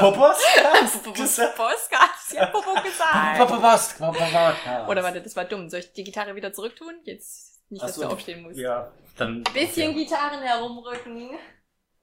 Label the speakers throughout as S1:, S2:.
S1: Hast du Popos?
S2: Podcast? Ja, Popo gesagt.
S1: Popos.
S2: Oder warte, das war dumm. Soll ich die Gitarre wieder zurücktun? Jetzt nicht, dass du aufstehen musst.
S1: Ja, dann.
S2: Bisschen. Gitarren herumrücken.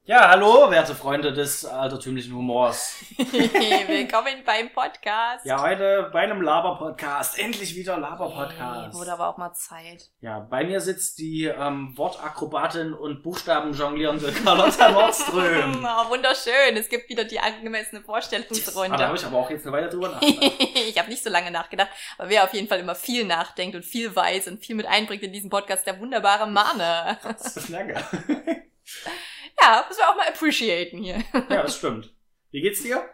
S1: Ja, hallo, werte Freunde des altertümlichen Humors.
S2: Willkommen beim Podcast.
S1: Ja, heute bei einem Laber-Podcast. Endlich wieder Laber-Podcast.
S2: Wurde aber auch mal Zeit.
S1: Ja, bei mir sitzt die ähm, Wortakrobatin und Buchstaben jonglierende Carlotta Nordström.
S2: Oh, wunderschön. Es gibt wieder die angemessene
S1: Ah, da
S2: Vorstellungsrunde.
S1: habe ich aber auch jetzt eine Weile drüber nachgedacht.
S2: ich habe nicht so lange nachgedacht, aber wer auf jeden Fall immer viel nachdenkt und viel weiß und viel mit einbringt in diesen Podcast, der wunderbare Mane.
S1: Das ist lange.
S2: Ja, müssen wir auch mal appreciaten hier.
S1: Ja, das stimmt. Wie geht's dir?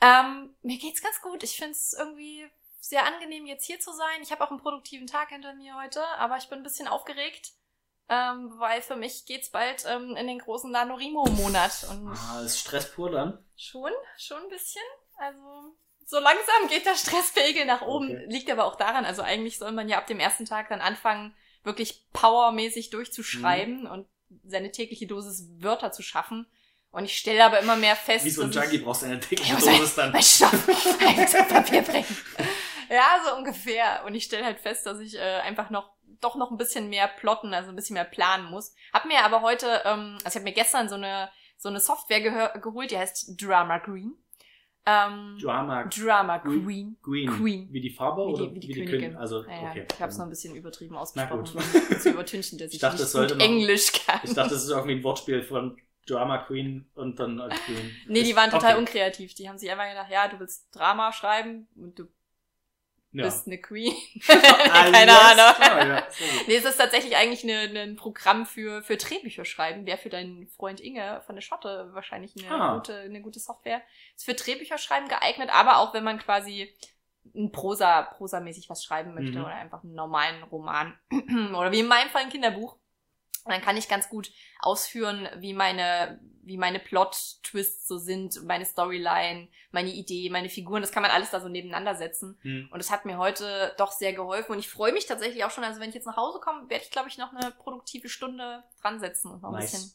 S2: Ähm, mir geht's ganz gut. Ich find's irgendwie sehr angenehm, jetzt hier zu sein. Ich habe auch einen produktiven Tag hinter mir heute, aber ich bin ein bisschen aufgeregt, ähm, weil für mich geht's bald ähm, in den großen NaNoWriMo-Monat. Und
S1: Ah, ist Stress pur dann.
S2: schon, schon ein bisschen. Also so langsam geht der Stresspegel nach oben.
S1: Okay.
S2: Liegt aber auch daran, also eigentlich soll man ja ab dem ersten Tag dann anfangen, wirklich powermäßig durchzuschreiben
S1: Mhm.
S2: und seine tägliche Dosis Wörter zu schaffen. Und ich stelle aber immer mehr fest,
S1: Wie so ein
S2: ich-
S1: Junkie brauchst du eine dicke
S2: Ich
S1: Dosis dann.
S2: mein Stoff, ein Stoff Papier bringen. Ja, so ungefähr. Und ich stelle halt fest, dass ich äh, einfach noch doch noch ein bisschen mehr plotten, also ein bisschen mehr planen muss. Hab mir aber heute, ähm, also ich habe mir gestern so eine so eine Software geholt, die heißt Drama Green. Ähm,
S1: Drama
S2: Drama.
S1: Green. Queen.
S2: Queen.
S1: Wie die Farbe
S2: Wie
S1: oder
S2: die, wie die
S1: Kön-
S2: Königin.
S1: Also,
S2: Naja,
S1: okay.
S2: Ich habe es noch ein bisschen übertrieben ausgesprochen. um Zu übertünchen, dass
S1: Ich
S2: ich,
S1: dachte,
S2: nicht gut Englisch kann.
S1: Ich dachte, das ist irgendwie ein Wortspiel von Drama Queen und dann als Queen.
S2: Nee, die waren total
S1: okay.
S2: unkreativ. Die haben sich einfach gedacht, ja, du willst Drama schreiben und du
S1: Ja.
S2: bist eine Queen. Keine Ahnung.
S1: klar, ja. Sehr gut.
S2: Nee, es ist tatsächlich eigentlich eine, ein Programm für, für Drehbücher schreiben. Wäre für deinen Freund Inge von der Schotte wahrscheinlich eine,
S1: Ah.
S2: gute, eine gute Software. Ist für Drehbücher schreiben geeignet, aber auch wenn man quasi ein Prosa, prosamäßig was schreiben möchte
S1: Mhm.
S2: oder einfach einen normalen Roman oder wie in meinem Fall ein Kinderbuch. Dann kann ich ganz gut ausführen, wie meine, wie meine Plot-Twists so sind, meine Storyline, meine Idee, meine Figuren. Das kann man alles da so nebeneinander setzen.
S1: Hm.
S2: Und es hat mir heute doch sehr geholfen. Und ich freue mich tatsächlich auch schon. Also wenn ich jetzt nach Hause komme, werde ich, glaube ich, noch eine produktive Stunde dran setzen und noch ein
S1: Nice.
S2: bisschen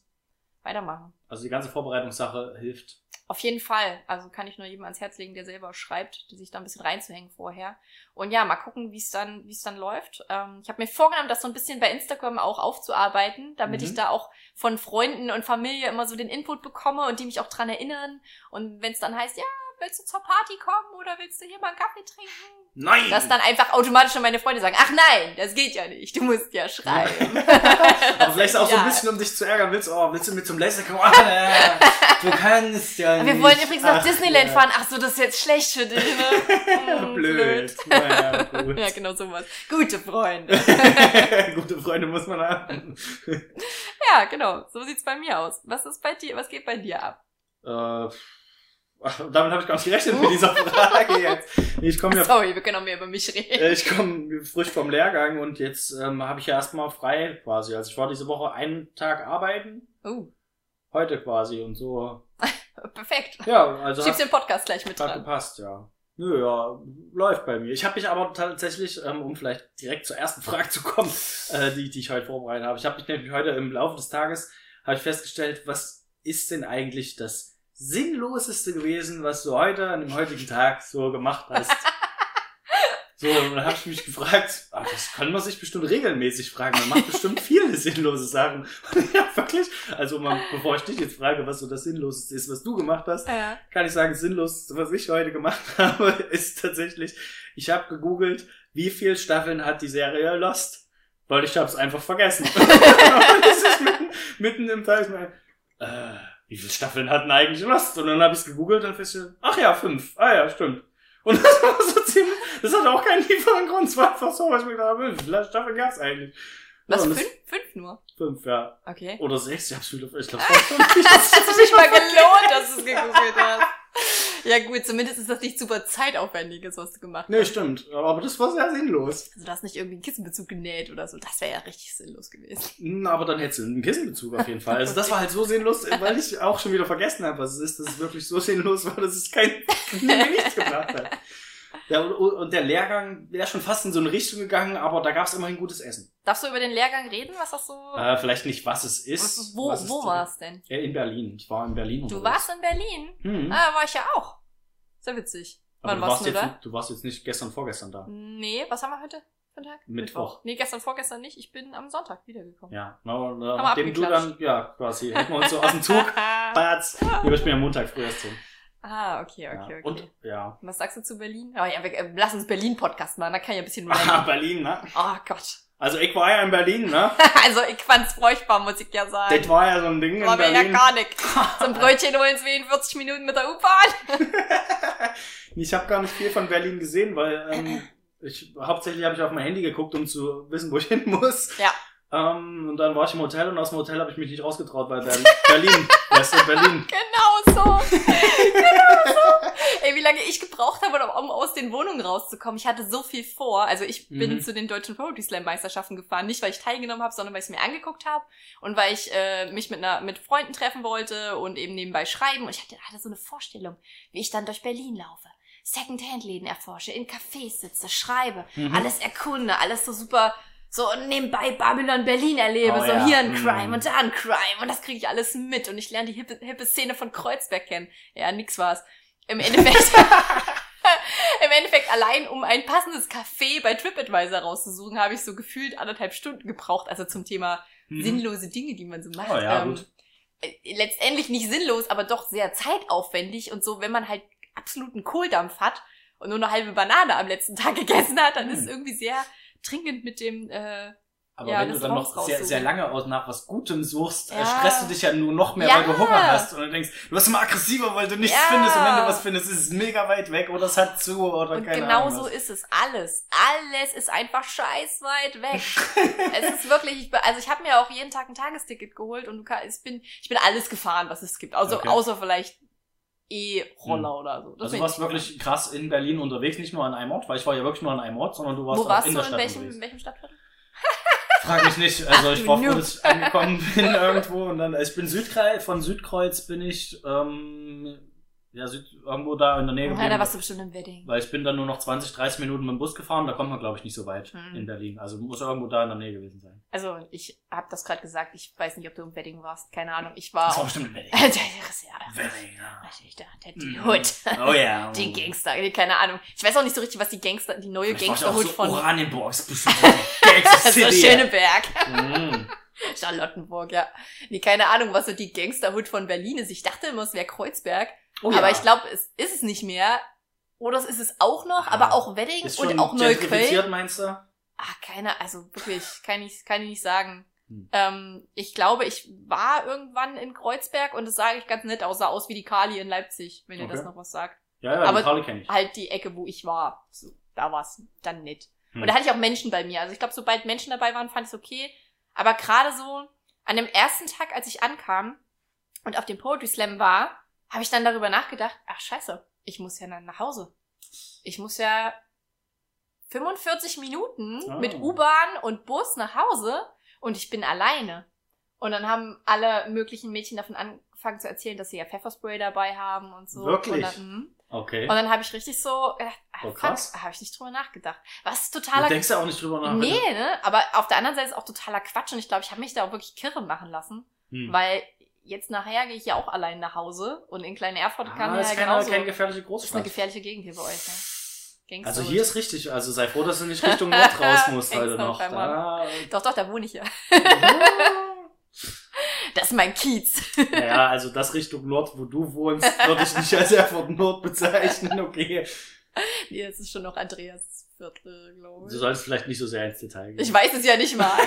S2: weitermachen.
S1: Also die ganze Vorbereitungssache hilft.
S2: Auf jeden Fall. Also kann ich nur jedem ans Herz legen, der selber schreibt, sich da ein bisschen reinzuhängen vorher. Und ja, mal gucken, wie es dann, wie es dann läuft. Ähm, ich habe mir vorgenommen, das so ein bisschen bei Instagram auch aufzuarbeiten, damit
S1: Mhm.
S2: ich da auch von Freunden und Familie immer so den Input bekomme und die mich auch dran erinnern. Und wenn es dann heißt, ja, willst du zur Party kommen oder willst du hier mal einen Kaffee trinken?
S1: Nein!
S2: Dass dann einfach automatisch schon meine Freunde sagen, ach nein, das geht ja nicht, du musst ja schreiben.
S1: Aber vielleicht auch so ein
S2: Ja.
S1: bisschen, um dich zu ärgern. Willst, oh, willst du mit zum Laser kommen? Ah, ja, du kannst ja nicht.
S2: Wir wollen übrigens nach
S1: Ach,
S2: Disneyland
S1: ja.
S2: fahren. Ach so, das ist jetzt schlecht für dich, ne? Hm,
S1: Blöd. Naja, gut.
S2: Ja, genau sowas. Gute Freunde.
S1: Gute Freunde muss man haben.
S2: Ja, genau. So sieht's bei mir aus. Was ist bei dir, was geht bei dir ab?
S1: Äh, ach, damit habe ich gar nicht gerechnet mit dieser Frage jetzt. Ich komme ja
S2: Sorry, wir können auch mehr über mich reden.
S1: Äh, Ich komme frisch vom Lehrgang und jetzt ähm, habe ich ja erstmal frei quasi. Also ich war diese Woche einen Tag arbeiten,
S2: Oh,
S1: heute quasi und so.
S2: perfekt.
S1: Ja, also
S2: Schiebst den Podcast gleich mit
S1: hat
S2: dran.
S1: gepasst, ja. Nö, ja, läuft bei mir. Ich habe mich aber tatsächlich, ähm, um vielleicht direkt zur ersten Frage zu kommen, äh, die, die ich heute vorbereitet habe. Ich habe mich nämlich heute im Laufe des Tages habe ich festgestellt, was ist denn eigentlich das Sinnloseste gewesen, was du heute an dem heutigen Tag so gemacht hast? So, und dann habe ich mich gefragt, ah, das kann man sich bestimmt regelmäßig fragen. Man macht bestimmt viele sinnlose Sachen. ja, wirklich. Also, mal, bevor ich dich jetzt frage, was so das Sinnloseste ist, was du gemacht hast,
S2: Ja.
S1: kann ich sagen, das Sinnloseste, was ich heute gemacht habe, ist tatsächlich, ich habe gegoogelt, wie viele Staffeln hat die Serie Lost? Weil ich habe es einfach vergessen. das ist mitten, mitten im mir, Äh, wie viele Staffeln hatten eigentlich Lost? Und dann habe ich es gegoogelt und festgestellt, ach ja, fünf. Ah ja, stimmt. Und das war so ziemlich, das hatte auch keinen tieferen Grund. Es war einfach so, was ich mir gedacht habe, wie viele Staffeln gab's eigentlich?
S2: Was,
S1: Ja,
S2: fünf? Fünf nur?
S1: Fünf, ja.
S2: Okay.
S1: Oder sechs, ich hab's wieder, ich glaube, fünf.
S2: Das hat sich nicht mal gelohnt, dass du es gegoogelt hast. Ja gut, zumindest ist das nicht super zeitaufwendiges, was du gemacht hast.
S1: Nee, stimmt. Aber das war sehr sinnlos.
S2: Also du hast nicht irgendwie einen Kissenbezug genäht oder so. Das wäre ja richtig sinnlos gewesen.
S1: Hm, Aber dann hättest du einen Kissenbezug auf jeden Fall. Also das war halt so sinnlos, weil ich auch schon wieder vergessen habe, was es ist, dass es wirklich so sinnlos war, dass es kein nichts gebracht hat. Ja, und, der Lehrgang wäre schon fast in so eine Richtung gegangen, aber da gab es immerhin gutes Essen.
S2: Darfst du über den Lehrgang reden? Was hast du.
S1: Äh, vielleicht nicht, was es ist.
S2: was, wo
S1: was
S2: wo war es denn?
S1: Ja, in Berlin. Ich war in Berlin.
S2: Du warst in Berlin?
S1: Hm.
S2: Ah, war ich ja auch. Sehr witzig.
S1: aber
S2: Wann
S1: du
S2: warst
S1: warst,
S2: du
S1: jetzt,
S2: da?
S1: du warst jetzt nicht gestern, vorgestern da.
S2: Nee, was haben wir heute Tag?
S1: Mittwoch.
S2: Nee, gestern, vorgestern nicht. Ich bin am Sonntag wiedergekommen.
S1: Ja, na,
S2: wir
S1: nachdem du dann, ja, quasi, hätten wir uns so aus dem Zug, Batz. Nee, ich bin am Montag früh erst hin.
S2: Ah, okay, okay,
S1: Ja.
S2: okay.
S1: Und, ja.
S2: was sagst du zu Berlin? Oh ja, wir, äh, lass uns Berlin-Podcast machen, da kann ich ein bisschen
S1: Ah. Berlin, ne?
S2: Oh Gott.
S1: Also ich war ja in Berlin, ne?
S2: Also ich fand's furchtbar, muss ich ja sagen.
S1: Das war ja so ein Ding in
S2: war mir ja gar nicht. So ein Brötchen holen wir in 40 Minuten mit der U-Bahn.
S1: ich habe gar nicht viel von Berlin gesehen, weil ähm, ich hauptsächlich habe ich auf mein Handy geguckt, um zu wissen, wo ich hin muss.
S2: Ja.
S1: Ähm, und dann war ich im Hotel und aus dem Hotel habe ich mich nicht rausgetraut, weil Berlin, Berlin, weißt du, Berlin.
S2: Genau so. genau so. Ey, wie lange ich gebraucht habe, um aus den Wohnungen rauszukommen. Ich hatte so viel vor. Also ich bin
S1: Mhm.
S2: zu den deutschen Poetry Slam Meisterschaften gefahren. Nicht, weil ich teilgenommen habe, sondern weil ich es mir angeguckt habe. Und weil ich äh, mich mit, einer, mit Freunden treffen wollte und eben nebenbei schreiben. Und ich hatte, hatte so eine Vorstellung, wie ich dann durch Berlin laufe. Secondhand-Läden erforsche, in Cafés sitze, schreibe,
S1: Mhm.
S2: alles erkunde, alles so super so nebenbei Babylon Berlin erlebe,
S1: Oh
S2: so
S1: ja.
S2: hier ein
S1: Mhm.
S2: Crime und da ein Crime und das kriege ich alles mit und ich lerne die hippe, hippe Szene von Kreuzberg kennen. Ja, nix war's. Im Endeffekt, im Endeffekt allein, um ein passendes Café bei TripAdvisor rauszusuchen, habe ich so gefühlt anderthalb Stunden gebraucht, also zum Thema
S1: Mhm.
S2: sinnlose Dinge, die man so macht.
S1: Oh ja,
S2: ähm, äh, letztendlich nicht sinnlos, aber doch sehr zeitaufwendig und so, wenn man halt absoluten Kohldampf hat und nur eine halbe Banane am letzten Tag gegessen hat, dann
S1: Hm.
S2: ist es irgendwie sehr dringend mit dem äh,
S1: Aber
S2: ja,
S1: wenn du dann noch sehr, sehr lange aus nach was Gutem suchst,
S2: Ja.
S1: stresst du dich ja nur noch mehr,
S2: Ja.
S1: weil du Hunger hast. Und du denkst, du wirst immer aggressiver, weil du nichts findest. Und wenn du was findest, ist es mega weit weg oder es hat zu oder
S2: Und
S1: keine
S2: genau
S1: Ahnung.
S2: so
S1: was.
S2: ist es alles. Alles ist einfach scheiß weit weg. es ist wirklich, also ich habe mir auch jeden Tag ein Tagesticket geholt und du kann, ich bin, ich bin alles gefahren, was es gibt. Also
S1: Okay.
S2: außer vielleicht E-Roller
S1: Hm.
S2: oder so. Das
S1: Also du warst wirklich krass in Berlin unterwegs, nicht nur an einem Ort, weil ich war ja wirklich nur an einem Ort, sondern du warst
S2: Wo
S1: auch
S2: warst
S1: in
S2: du?
S1: der
S2: In
S1: Stadt
S2: welchem,
S1: unterwegs.
S2: in welchem Stadtviertel?
S1: Frag mich nicht. Also
S2: Ach,
S1: ich
S2: du
S1: war froh, dass ich angekommen bin irgendwo und dann, ich bin Südkreuz, von Südkreuz bin ich, ähm, ja, Süd, irgendwo da in der Nähe
S2: Ja, da warst du bestimmt im Wedding.
S1: Weil ich bin dann nur noch 20, 30 Minuten mit dem Bus gefahren, da kommt man glaube ich nicht so weit
S2: Hm.
S1: in Berlin. Also muss irgendwo da in der Nähe gewesen sein.
S2: Also ich habe das gerade gesagt, ich weiß nicht, ob du im Wedding warst. Keine Ahnung. Ich war
S1: Das war bestimmt in Berlin.
S2: Der ist ja,
S1: Berlin, ja.
S2: weiß ich, der, der, die
S1: Mhm.
S2: Hood.
S1: Oh ja.
S2: Die Gangster, nee, keine Ahnung. Ich weiß auch nicht so richtig, was die Gangster, die neue Gangsterhood
S1: so
S2: von
S1: Oranienburg ist bestimmt so Gangster.
S2: Schöneberg,
S1: Mhm.
S2: Charlottenburg, ja. Nee, keine Ahnung, was so die Gangsterhood von Berlin ist. Ich dachte immer, es wäre Kreuzberg,
S1: Oh
S2: aber
S1: ja.
S2: ich glaube, es ist es nicht mehr. Oder es ist es auch noch,
S1: Ah,
S2: aber auch Wedding
S1: ist
S2: und auch Neukölln.
S1: meinst du?
S2: Ah, keine, also wirklich, kann ich, kann ich nicht sagen.
S1: Hm.
S2: Ähm, ich glaube, ich war irgendwann in Kreuzberg und das sage ich ganz nett, aussah aus wie die Kali in Leipzig, wenn ihr
S1: Okay.
S2: das noch was sagt.
S1: Ja, ja,
S2: Aber-
S1: die Kali kenne ich.
S2: Halt die Ecke, wo ich war. So, da war's dann nett.
S1: Hm.
S2: Und da hatte ich auch Menschen bei mir. Also ich glaube, sobald Menschen dabei waren, fand ich okay. Aber gerade so an dem ersten Tag, als ich ankam und auf dem Poetry Slam war, habe ich dann darüber nachgedacht, ach scheiße, ich muss ja dann nach Hause. Ich muss ja 45 Minuten
S1: Ah.
S2: mit U-Bahn und Bus nach Hause und ich bin alleine. Und dann haben alle möglichen Mädchen davon angefangen zu erzählen, dass sie ja Pfefferspray dabei haben und so.
S1: Wirklich?
S2: Und dann, mhm.
S1: Okay.
S2: und dann habe ich richtig so gedacht, ah,
S1: Oh, krass.
S2: habe ich nicht drüber nachgedacht. Was
S1: Du
S2: totaler
S1: denkst ja auch nicht drüber nach.
S2: Nee, ne? Aber auf der anderen Seite ist auch totaler Quatsch und ich glaube, ich habe mich da auch wirklich kirre machen lassen,
S1: Hm.
S2: weil jetzt nachher gehe ich ja auch allein nach Hause und in Klein Erfurt kann
S1: ah,
S2: ja
S1: ist keine, gefährliche
S2: ist eine
S1: Großstadt.
S2: gefährliche Gegend hier bei euch, ne? Gangster
S1: Also hier ist richtig, also sei froh, dass du nicht Richtung Nord raus musst heute noch. Da,
S2: Doch, doch, da wohne ich ja. Das ist mein Kiez.
S1: naja, also das Richtung Nord, wo du wohnst, würde ich nicht als Erfurt Nord bezeichnen, okay.
S2: nee, das ist schon noch Andreas Viertel, glaube
S1: Du
S2: ich.
S1: solltest vielleicht nicht so sehr ins Detail gehen.
S2: Ich weiß es ja nicht mal.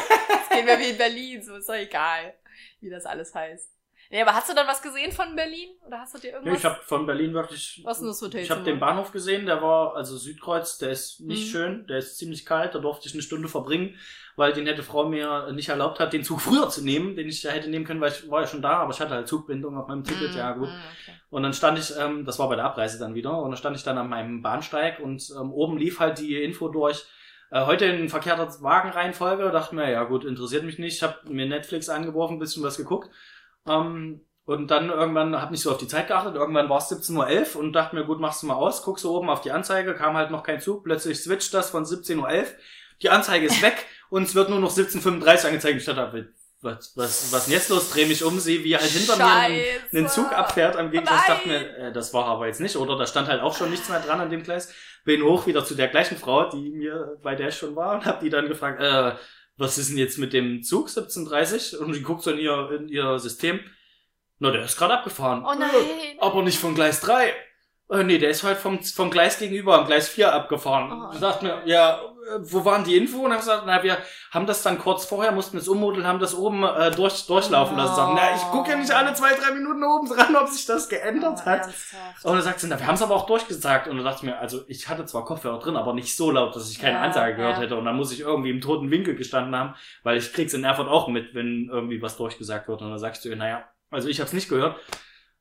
S2: Es geht mir wie in Berlin, so ist doch egal, wie das alles heißt. Nee, aber hast du dann was gesehen von Berlin? Oder hast du dir
S1: Nee,
S2: irgendwas?
S1: ich habe von Berlin wirklich.
S2: Was ist denn das Hotelzimmer?
S1: Ich habe den Bahnhof gesehen, der war, also Südkreuz, der ist nicht
S2: Mhm.
S1: schön, der ist ziemlich kalt, da durfte ich eine Stunde verbringen, weil die nette Frau mir nicht erlaubt hat, den Zug früher zu nehmen, den ich ja hätte nehmen können, weil ich war ja schon da, aber ich hatte halt Zugbindung auf meinem Ticket,
S2: Mm,
S1: ja gut.
S2: mm, okay.
S1: Und dann stand ich, ähm, das war bei der Abreise dann wieder, und dann stand ich dann an meinem Bahnsteig und ähm, oben lief halt die Info durch, äh, heute in verkehrter Wagenreihenfolge, dachte mir, ja gut, interessiert mich nicht, ich habe mir Netflix angeworfen, ein bisschen was geguckt. Ähm, Und dann irgendwann, hab nicht so auf die Zeit geachtet, irgendwann war es 17.11 Uhr und dachte mir, gut, machst du mal aus, guckst du oben auf die Anzeige, kam halt noch kein Zug, plötzlich switcht das von 17.11 Uhr, die Anzeige ist weg und es wird nur noch 17.35 Uhr angezeigt. Ich dachte, was, was, was denn jetzt los? Dreh mich um, sehe, wie halt hinter mir einen, einen Zug abfährt am Gegensatz. Ich dachte mir, äh, das war aber jetzt nicht, oder? Da stand halt auch schon nichts mehr dran an dem Gleis. Bin hoch wieder zu der gleichen Frau, die mir bei der ich schon war und hab die dann gefragt, äh, was ist denn jetzt mit dem Zug 1730? Und die guckt so in ihr, in ihr System. Na, der ist gerade abgefahren.
S2: Oh nein.
S1: Äh, aber nicht von Gleis 3. Äh, nee, der ist halt vom, vom Gleis gegenüber am Gleis 4 abgefahren.
S2: Oh.
S1: Dachte mir, ja, äh, wo waren die Info? Und hab gesagt, na, wir haben das dann kurz vorher, mussten es ummodeln, haben das oben äh, durch, durchlaufen lassen. Sagen, na, ich gucke ja nicht alle zwei, drei Minuten oben dran, ob sich das geändert
S2: Oh,
S1: hat.
S2: ernsthaft.
S1: Und dann sagt sie, na, wir haben es aber auch durchgesagt. Und dann dachte ich mir, also ich hatte zwar Kopfhörer drin, aber nicht so laut, dass ich keine
S2: Ja,
S1: Ansage gehört
S2: ja.
S1: hätte. Und dann muss ich irgendwie im toten Winkel gestanden haben, weil ich krieg's in Erfurt auch mit, wenn irgendwie was durchgesagt wird. Und dann sagst du ihr, naja, also ich habe es nicht gehört.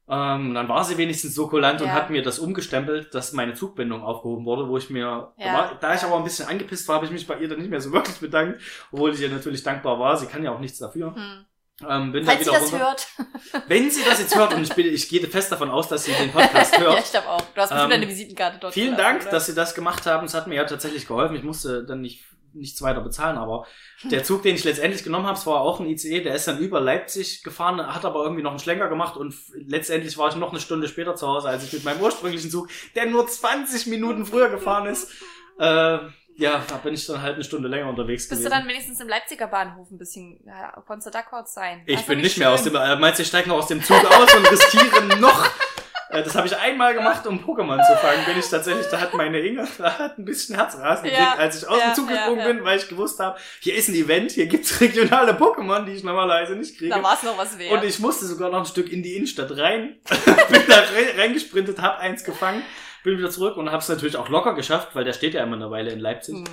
S1: Ähm, dann war sie wenigstens so kulant und
S2: Ja.
S1: hat mir das umgestempelt, dass meine Zugbindung aufgehoben wurde, wo ich mir,
S2: Ja.
S1: da, war, da ich aber ein bisschen angepisst war, habe ich mich bei ihr dann nicht mehr so wirklich bedankt, obwohl ich ihr natürlich dankbar war. Sie kann ja auch nichts dafür.
S2: Hm.
S1: Ähm, bin
S2: Falls sie das
S1: runter.
S2: hört.
S1: Wenn sie das jetzt hört, und ich, bin, ich gehe fest davon aus, dass sie den Podcast hört,
S2: ja, ich glaube auch. Du hast bestimmt
S1: Ähm,
S2: deine Visitenkarte dort.
S1: Vielen
S2: gelassen,
S1: Dank,
S2: oder?
S1: dass Sie das gemacht haben. Es hat mir ja tatsächlich geholfen. Ich musste dann nicht nichts weiter bezahlen, aber der Zug, den ich letztendlich genommen habe, es war auch ein ICE, der ist dann über Leipzig gefahren, hat aber irgendwie noch einen Schlenker gemacht und letztendlich war ich noch eine Stunde später zu Hause, als ich mit meinem ursprünglichen Zug, der nur 20 Minuten früher gefahren ist, äh, ja, da bin ich dann halt eine Stunde länger unterwegs
S2: Bist
S1: gewesen.
S2: du dann wenigstens im Leipziger Bahnhof ein bisschen, ja, konntest du da kurz sein?
S1: ich
S2: Also
S1: bin nicht mehr aus
S2: schön.
S1: dem, äh, meinst du, ich steige noch aus dem Zug aus und riskiere noch Das habe ich einmal gemacht, um Pokémon zu fangen. Bin ich tatsächlich, da hat meine Inge da hat ein bisschen Herzrasen
S2: Ja,
S1: gekriegt, als ich aus
S2: ja,
S1: dem Zug gesprungen
S2: ja, ja.
S1: bin, weil ich gewusst habe, hier ist ein Event, hier gibt's regionale Pokémon, die ich normalerweise nicht kriege.
S2: Da war es noch was wert.
S1: Und ich musste sogar noch ein Stück in die Innenstadt rein. bin da re reingesprintet, hab eins gefangen, bin wieder zurück und hab's natürlich auch locker geschafft, weil der steht ja immer eine Weile in Leipzig,
S2: Hm.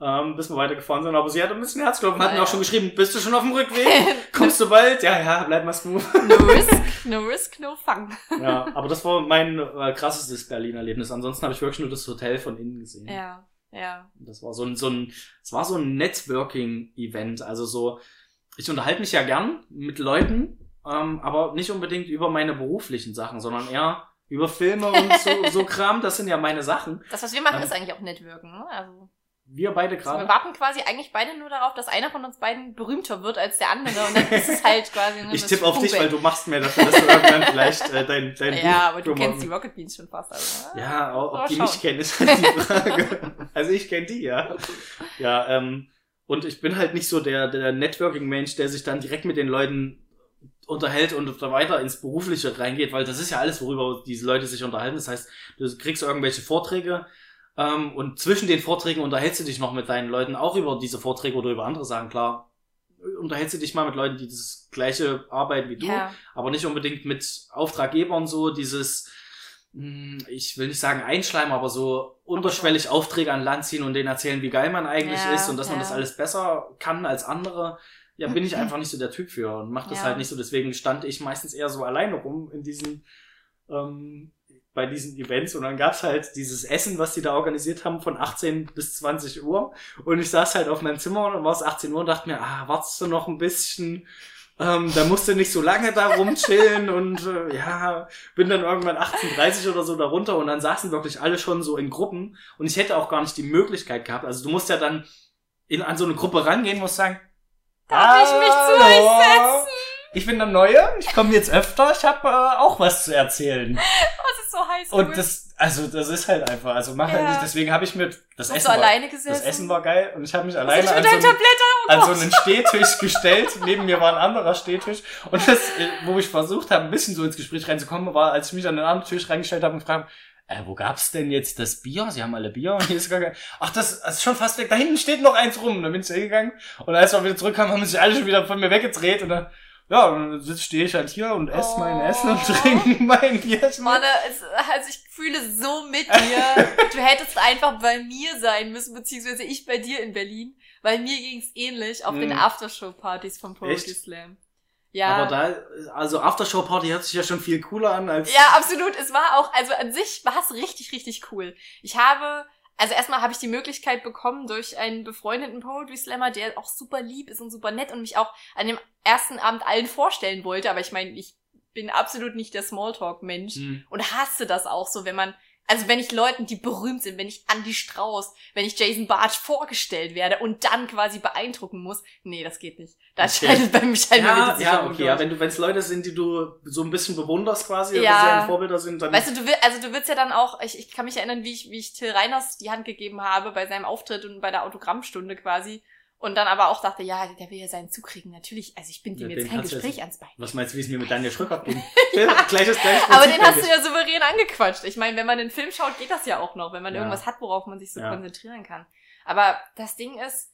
S1: Ähm, bis wir weitergefahren sind. Aber sie hat ein bisschen Herzklopfen, hat
S2: Ah,
S1: mir auch schon geschrieben, bist du schon auf dem Rückweg? Kommst du bald? Ja, ja, bleib mal smooth.
S2: no risk, no risk, no fun.
S1: Ja, aber das war mein äh, krassestes Berlin-Erlebnis. Ansonsten habe ich wirklich nur das Hotel von innen gesehen.
S2: Ja, ja.
S1: Das war so ein, so ein, es war so ein Networking-Event. Also so, ich unterhalte mich ja gern mit Leuten, ähm, aber nicht unbedingt über meine beruflichen Sachen, sondern eher über Filme und so, so Kram. Das sind ja meine Sachen.
S2: Das, was wir machen,
S1: Ähm,
S2: ist eigentlich auch Networken. Ne? Also,
S1: Wir beide
S2: also wir
S1: gerade.
S2: warten quasi eigentlich beide nur darauf, dass einer von uns beiden berühmter wird als der andere. Und dann ist es halt quasi... ne,
S1: Ich tippe auf dich,
S2: Sprungbrett.
S1: weil du machst mir dafür, dass du irgendwann vielleicht äh, dein, dein Buch
S2: Ja, aber du kennst die Rocket Beans schon fast. Also?
S1: Ja, ob
S2: Mal
S1: die
S2: schauen.
S1: mich kennen, ist halt die Frage. also ich kenne die, ja. Ja, ähm, und ich bin halt nicht so der, der Networking-Mensch, der sich dann direkt mit den Leuten unterhält und da weiter ins Berufliche reingeht, weil das ist ja alles, worüber diese Leute sich unterhalten. Das heißt, du kriegst irgendwelche Vorträge ähm, und zwischen den Vorträgen unterhältst du dich noch mit deinen Leuten auch über diese Vorträge oder über andere Sachen, klar. Unterhältst du dich mal mit Leuten, die das gleiche arbeiten wie du,
S2: Ja.
S1: aber nicht unbedingt mit Auftraggebern so dieses, mh, ich will nicht sagen einschleimen, aber so unterschwellig Aufträge an Land ziehen und denen erzählen, wie geil man eigentlich
S2: Ja,
S1: ist und dass man
S2: ja.
S1: das alles besser kann als andere. Ja, bin ich einfach nicht so der Typ für und mach das
S2: Ja.
S1: halt nicht so. Deswegen stand ich meistens eher so alleine rum in diesen, ähm, bei diesen Events. Und dann gab's halt dieses Essen, was die da organisiert haben von 18 bis 20 Uhr. Und ich saß halt auf meinem Zimmer und war es 18 Uhr und dachte mir, ah, wartest du noch ein bisschen, ähm, da musst du nicht so lange da rumchillen und äh, ja, bin dann irgendwann 18.30 oder so da runter. Und dann saßen wirklich alle schon so in Gruppen. Und ich hätte auch gar nicht die Möglichkeit gehabt, also du musst ja dann in, an so eine Gruppe rangehen, musst sagen,
S2: Darf ich mich zu euch setzen?
S1: Ich bin der Neue, ich komme jetzt öfter, ich habe äh, auch was zu erzählen.
S2: So heiß.
S1: Und das, also das ist halt einfach, also mach halt
S2: Ja.
S1: nicht, deswegen habe ich mir, das
S2: Hast
S1: Essen, war,
S2: alleine gesessen?
S1: das Essen war geil und ich habe mich alleine an so, einen?
S2: Oh
S1: an so einen Stehtisch gestellt, neben mir war ein anderer Stehtisch und das, äh, wo ich versucht habe, ein bisschen so ins Gespräch reinzukommen, war, als ich mich an den anderen Tisch reingestellt habe und fragte, äh, wo gab's denn jetzt das Bier? Sie haben alle Bier und hier ist gar kein... Ach, das, das ist schon fast weg. Da hinten steht noch eins rum. Und dann bin ich hingegangen. Und als wir wieder zurückkamen, haben sich alle schon wieder von mir weggedreht. Und dann, ja, und dann stehe ich halt hier und esse mein
S2: Oh.
S1: Essen und trinke mein Bier.
S2: Mann, es, also ich fühle so mit dir. Du hättest einfach bei mir sein müssen, beziehungsweise ich bei dir in Berlin, weil mir ging's ähnlich auf den
S1: Mhm.
S2: Aftershow-Partys vom Poetry? Slam. Ja.
S1: Aber da, also Aftershow-Party hört sich ja schon viel cooler an als...
S2: Ja, absolut. Es war auch, also an sich war es richtig, richtig cool. Ich habe, also erstmal habe ich die Möglichkeit bekommen durch einen befreundeten Poetry Slammer, der auch super lieb ist und super nett und mich auch an dem ersten Abend allen vorstellen wollte. Aber ich meine, ich bin absolut nicht der Smalltalk-Mensch
S1: Hm.
S2: und hasse das auch so, wenn man, also wenn ich Leuten, die berühmt sind, wenn ich Andy Strauß, wenn ich Jason Bartsch vorgestellt werde und dann quasi beeindrucken muss, nee, das geht nicht. Da
S1: Okay.
S2: scheidet bei mir scheinbar
S1: Ja,
S2: wirklich
S1: ja, okay. Ja,
S2: durch.
S1: wenn du, wenn es Leute sind, die du so ein bisschen bewunderst quasi,
S2: Ja.
S1: oder sie Vorbilder sind, dann.
S2: Weißt du, du will, also du willst ja dann auch, ich, ich kann mich erinnern, wie ich, wie ich Till Reiners die Hand gegeben habe bei seinem Auftritt und bei der Autogrammstunde quasi. Und dann aber auch dachte, ja, der will ja seinen Zug kriegen. Natürlich, also ich binde
S1: Ja,
S2: ihm jetzt kein Gespräch ans Bein.
S1: was meinst du, wie es mir mit Daniel Schröcker ging? Gleiches, gleiches
S2: Aber den hast du ja souverän angequatscht. Ich meine, wenn man den Film schaut, geht das ja auch noch, wenn man
S1: Ja.
S2: irgendwas hat, worauf man sich so
S1: Ja.
S2: konzentrieren kann. Aber das Ding ist,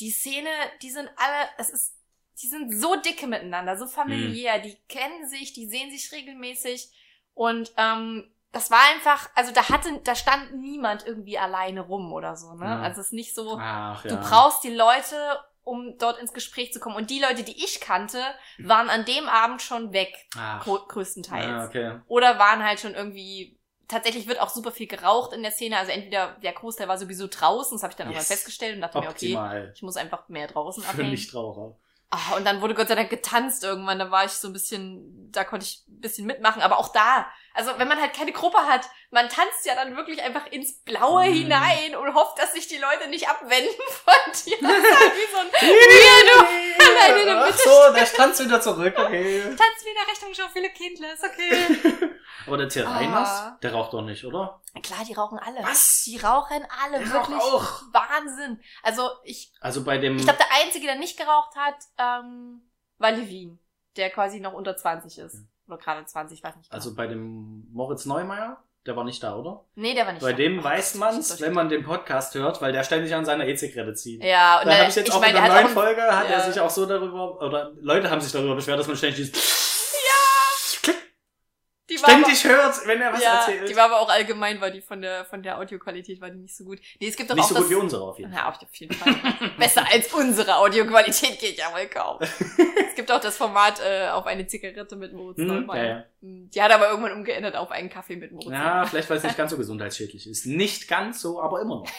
S2: die Szene, die sind alle, es ist, die sind so dicke miteinander, so familiär,
S1: Mhm.
S2: die kennen sich, die sehen sich regelmäßig und ähm, das war einfach, also da hatte, da stand niemand irgendwie alleine rum oder so, ne?
S1: Ja.
S2: Also es ist nicht so,
S1: Ach, ja.
S2: Du brauchst die Leute, um dort ins Gespräch zu kommen. Und die Leute, die ich kannte, waren an dem Abend schon weg,
S1: Ach.
S2: grö- größtenteils.
S1: Ja, okay.
S2: Oder waren halt schon irgendwie. Tatsächlich wird auch super viel geraucht in der Szene. Also entweder der Großteil war sowieso draußen, das habe ich dann auch
S1: Yes.
S2: mal festgestellt und dachte mir, okay,
S1: Optimal.
S2: ich muss einfach mehr draußen
S1: Für
S2: abhängen.
S1: Nichtraucher.
S2: Ah, und dann wurde Gott sei Dank getanzt irgendwann. Da war ich so ein bisschen, da konnte ich ein bisschen mitmachen. Aber auch da, also wenn man halt keine Gruppe hat, man tanzt ja dann wirklich einfach ins Blaue
S1: Mhm.
S2: hinein und hofft, dass sich die Leute nicht abwenden von dir. Das ist halt wie so ein Weirdo. Alleine
S1: Ach so, der tanzt wieder zurück, okay.
S2: Tanz wieder Richtung schon viele Kindler, ist okay.
S1: Aber der Till
S2: Ah.
S1: Der raucht doch nicht, oder?
S2: Klar, die rauchen alle.
S1: Was?
S2: Die rauchen alle,
S1: Der
S2: wirklich.
S1: auch.
S2: Wahnsinn. Also ich,
S1: Also bei dem.
S2: ich glaube, der Einzige, der nicht geraucht hat, ähm, war Levin, der quasi noch unter 20 ist. Oder gerade 20, weiß nicht. Genau.
S1: also bei dem Moritz Neumeier, der war nicht da, oder?
S2: nee, der war nicht
S1: Bei
S2: da.
S1: dem
S2: Oh
S1: weiß man's,
S2: das
S1: wenn man den Podcast hört, weil der ständig an seiner E-Zigarette zieht.
S2: Ja, und
S1: Da
S2: der-
S1: habe ich jetzt auch
S2: meine,
S1: in der neuen Folge, hat
S2: ja.
S1: er sich auch so darüber, oder Leute haben sich darüber beschwert, dass man ständig dieses
S2: war aber,
S1: ständig hört, wenn er was
S2: ja,
S1: erzählt.
S2: die war aber auch allgemein, war die von der, von der Audioqualität war die nicht so gut. Nee, es gibt doch
S1: nicht
S2: auch
S1: so
S2: das,
S1: gut wie unsere auf jeden Fall.
S2: Ja, auf jeden Fall. Besser als unsere Audioqualität geht ja wohl kaum. es gibt auch das Format äh, auf eine Zigarette mit Moritz
S1: Hm,
S2: Neumeier.
S1: ja, ja.
S2: Hm, Die hat aber irgendwann umgeändert auf einen Kaffee mit Moritz
S1: Ja, vielleicht weil es nicht ganz so gesundheitsschädlich ist. Nicht ganz so, aber immer noch.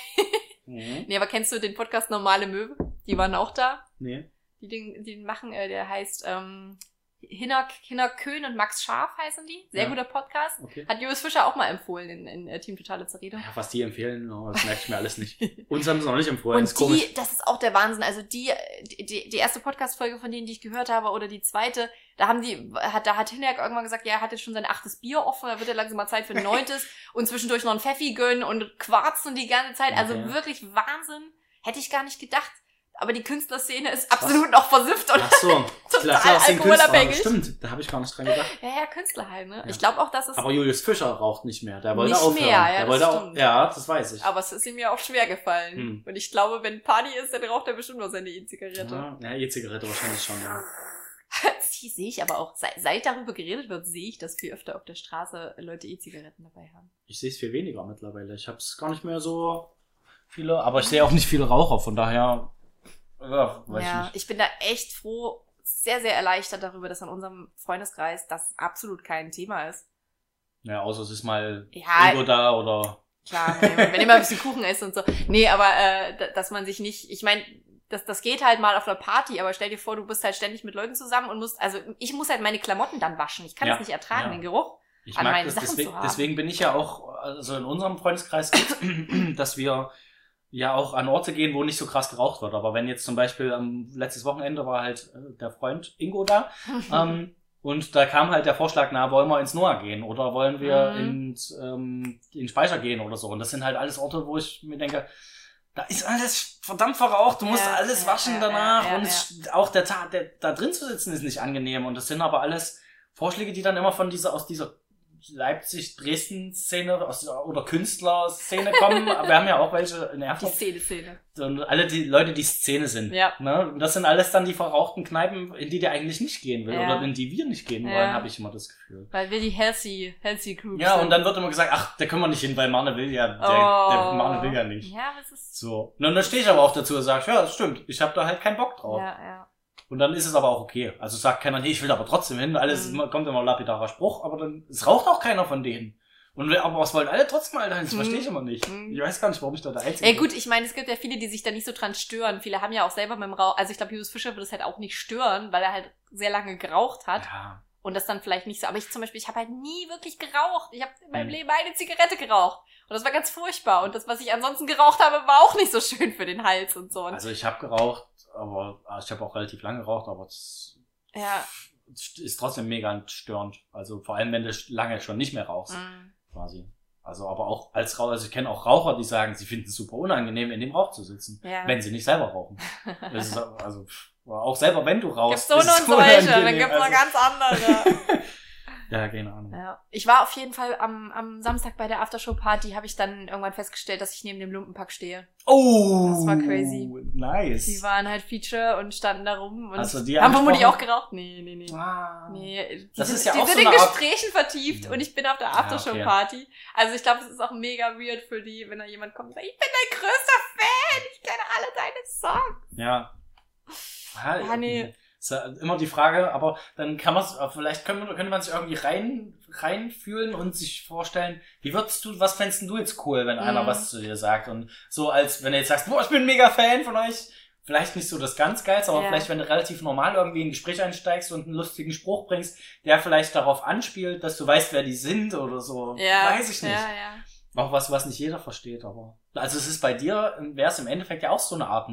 S1: Mhm.
S2: Nee, aber kennst du den Podcast Normale Möwe? Die waren auch da.
S1: Nee.
S2: Die den, die den machen, äh, der heißt ähm, Hinner, Hinner Köhn und Max Scharf heißen die. Sehr
S1: Ja.
S2: guter Podcast.
S1: Okay.
S2: Hat Julius Fischer auch mal empfohlen in, in äh, Team Totale Zerrede.
S1: Ja, was die empfehlen, oh, das merke ich mir alles nicht. Uns haben sie noch nicht empfohlen,
S2: Und
S1: ist komisch.
S2: die, das ist auch der Wahnsinn. Also die, die, die- erste Podcast-Folge von denen, die ich gehört habe, oder die zweite, da haben die, hat, da hat Hinek irgendwann gesagt, ja, er hat jetzt schon sein achtes Bier offen, da wird ja langsam mal Zeit für ein neuntes und zwischendurch noch ein Pfeffi gönnen und quarzen die ganze Zeit. Also
S1: Okay.
S2: wirklich Wahnsinn. Hätte ich gar nicht gedacht. Aber die Künstlerszene ist absolut noch versifft und
S1: Ach so, klar, klar, sind
S2: alkoholabhängig.
S1: Stimmt, da habe ich gar nicht dran gedacht.
S2: ja, ja, Künstler halt, ne?
S1: Ja.
S2: Ich glaube auch, dass es,
S1: Aber Julius Fischer raucht nicht mehr. Der wollte
S2: Nicht
S1: aufhören.
S2: mehr, ja,
S1: der
S2: das
S1: wollte auch, ja, das weiß ich.
S2: aber es ist ihm ja auch schwer gefallen.
S1: Hm.
S2: Und ich glaube, wenn Party ist, dann raucht er bestimmt noch seine E-Zigarette.
S1: ja, ja, E-Zigarette wahrscheinlich schon, ja.
S2: Die sehe ich aber auch, seit, seit darüber geredet wird, sehe ich, dass viel öfter auf der Straße Leute E-Zigaretten dabei haben.
S1: Ich sehe es viel weniger mittlerweile. Ich habe es gar nicht mehr so viele, aber ich sehe auch nicht viele Raucher, von daher, ja, ich
S2: ja,
S1: nicht.
S2: ich bin da echt froh, sehr, sehr erleichtert darüber, dass an unserem Freundeskreis das absolut kein Thema ist.
S1: Ja, außer es ist mal
S2: Ja.
S1: Ego da oder
S2: Klar, wenn, mal ein bisschen Kuchen isst und so. Nee, aber äh, da- dass man sich nicht, ich meine, das, das geht halt mal auf einer Party, aber stell dir vor, du bist halt ständig mit Leuten zusammen und musst, also ich muss halt meine Klamotten dann waschen. Ich kann
S1: Ja,
S2: das nicht ertragen,
S1: ja.
S2: den Geruch.
S1: Ich
S2: an
S1: mag
S2: meinen
S1: das,
S2: Sachen
S1: deswegen,
S2: zu haben.
S1: deswegen bin ich ja auch, also in unserem Freundeskreis, dass wir ja auch an Orte gehen, wo nicht so krass geraucht wird. Aber wenn jetzt zum Beispiel am letztes Wochenende war halt äh, der Freund Ingo da, ähm, und da kam halt der Vorschlag, na, wollen wir ins Noah gehen oder wollen wir
S2: Mhm.
S1: ins, ähm, in Speicher gehen oder so. Und das sind halt alles Orte, wo ich mir denke, da ist alles verdammt verraucht, du musst
S2: Ja,
S1: alles
S2: ja,
S1: waschen
S2: ja,
S1: danach und auch der Tag, der, da drin zu sitzen ist nicht angenehm und das sind aber alles Vorschläge, die dann immer von dieser, aus dieser Leipzig-Dresden-Szene oder Künstler-Szene kommen. Aber Wir haben ja auch welche in
S2: Die
S1: Erfurt.
S2: Szene-Szene.
S1: Und alle die Leute, die Szene sind.
S2: Ja.
S1: Ne? Und das sind alles dann die verrauchten Kneipen, in die der eigentlich nicht gehen will
S2: Ja.
S1: oder in die wir nicht gehen wollen,
S2: Ja.
S1: habe ich immer das Gefühl.
S2: Weil wir die healthy, healthy Group
S1: Ja,
S2: sind.
S1: und dann wird immer gesagt, ach, da können wir nicht hin, weil Marne will ja, der,
S2: oh.
S1: der Marne will ja nicht.
S2: Ja, es ist,
S1: So. Und dann stehe ich aber auch dazu und sage, ja, das stimmt, ich habe da halt keinen Bock drauf.
S2: ja, ja.
S1: Und dann ist es aber auch okay. Also sagt keiner, nee, ich will aber trotzdem hin. Alles
S2: Mhm.
S1: kommt immer ein lapidarer Spruch, aber dann es raucht auch keiner von denen. Und wir- aber was wollen alle trotzdem mal dahin? Das
S2: Mhm.
S1: verstehe ich immer nicht.
S2: Mhm.
S1: Ich weiß gar nicht, warum ich da der Einzige
S2: Ja gut, ich meine, es gibt ja viele, die sich da nicht so dran stören. Viele haben ja auch selber mit dem Rauch, also ich glaube, Julius Fischer würde es halt auch nicht stören, weil er halt sehr lange geraucht
S1: bin.
S2: hat.
S1: Ja.
S2: und das dann vielleicht nicht so. Aber ich zum Beispiel, ich habe halt nie wirklich geraucht. Ich habe in meinem
S1: Mhm.
S2: Leben eine Zigarette geraucht. Und das war ganz furchtbar. Und das, was ich ansonsten geraucht habe, war auch nicht so schön für den Hals und so. Und
S1: Also ich habe geraucht, aber ah, ich habe auch relativ lange geraucht, aber es
S2: ja.
S1: ist trotzdem mega störend. Also vor allem, wenn du lange schon nicht mehr rauchst,
S2: mm.
S1: quasi. Also aber auch als Raucher, also ich kenne auch Raucher, die sagen, sie finden es super unangenehm, in dem Rauch zu sitzen,
S2: Ja.
S1: wenn sie nicht selber rauchen. Das ist also auch selber wenn du rauchst.
S2: Gibt's so
S1: ist
S2: und solche, dann gibt's noch
S1: Also-
S2: ganz andere.
S1: Ja, keine Ahnung.
S2: ja. Ich war auf jeden Fall am, am Samstag bei der Aftershow-Party, habe ich dann irgendwann festgestellt, dass ich neben dem Lumpenpack stehe.
S1: Oh,
S2: Das war crazy.
S1: Nice.
S2: Die waren halt Feature und standen da rum und
S1: du die
S2: haben vermutlich auch geraucht. Nee, nee, nee.
S1: Ah.
S2: Nee, die
S1: Das
S2: sind,
S1: ist ja
S2: die
S1: auch
S2: sind
S1: so
S2: in
S1: eine Art-
S2: Gesprächen vertieft und ich bin auf der
S1: Ja, okay.
S2: Aftershow-Party. Also ich glaube, es ist auch mega weird für die, wenn da jemand kommt und sagt, ich bin dein größter Fan, ich kenne alle deine Songs.
S1: Ja. Ja,
S2: Ja, nee.
S1: Ist ja immer die Frage, aber dann kann man vielleicht können, könnte man sich irgendwie rein reinfühlen und sich vorstellen, wie würdest du, was fändest du jetzt cool, wenn einer
S2: Mhm.
S1: was zu dir sagt und so als wenn du jetzt sagst, boah, ich bin ein mega Fan von euch, vielleicht nicht so das ganz geilste, aber
S2: Ja.
S1: vielleicht wenn du relativ normal irgendwie in ein Gespräch einsteigst und einen lustigen Spruch bringst, der vielleicht darauf anspielt, dass du weißt, wer die sind oder so,
S2: Ja,
S1: weiß ich nicht.
S2: Ja, ja.
S1: Auch was, was nicht jeder versteht, aber. Also es ist bei dir, wäre es im Endeffekt ja auch so eine Art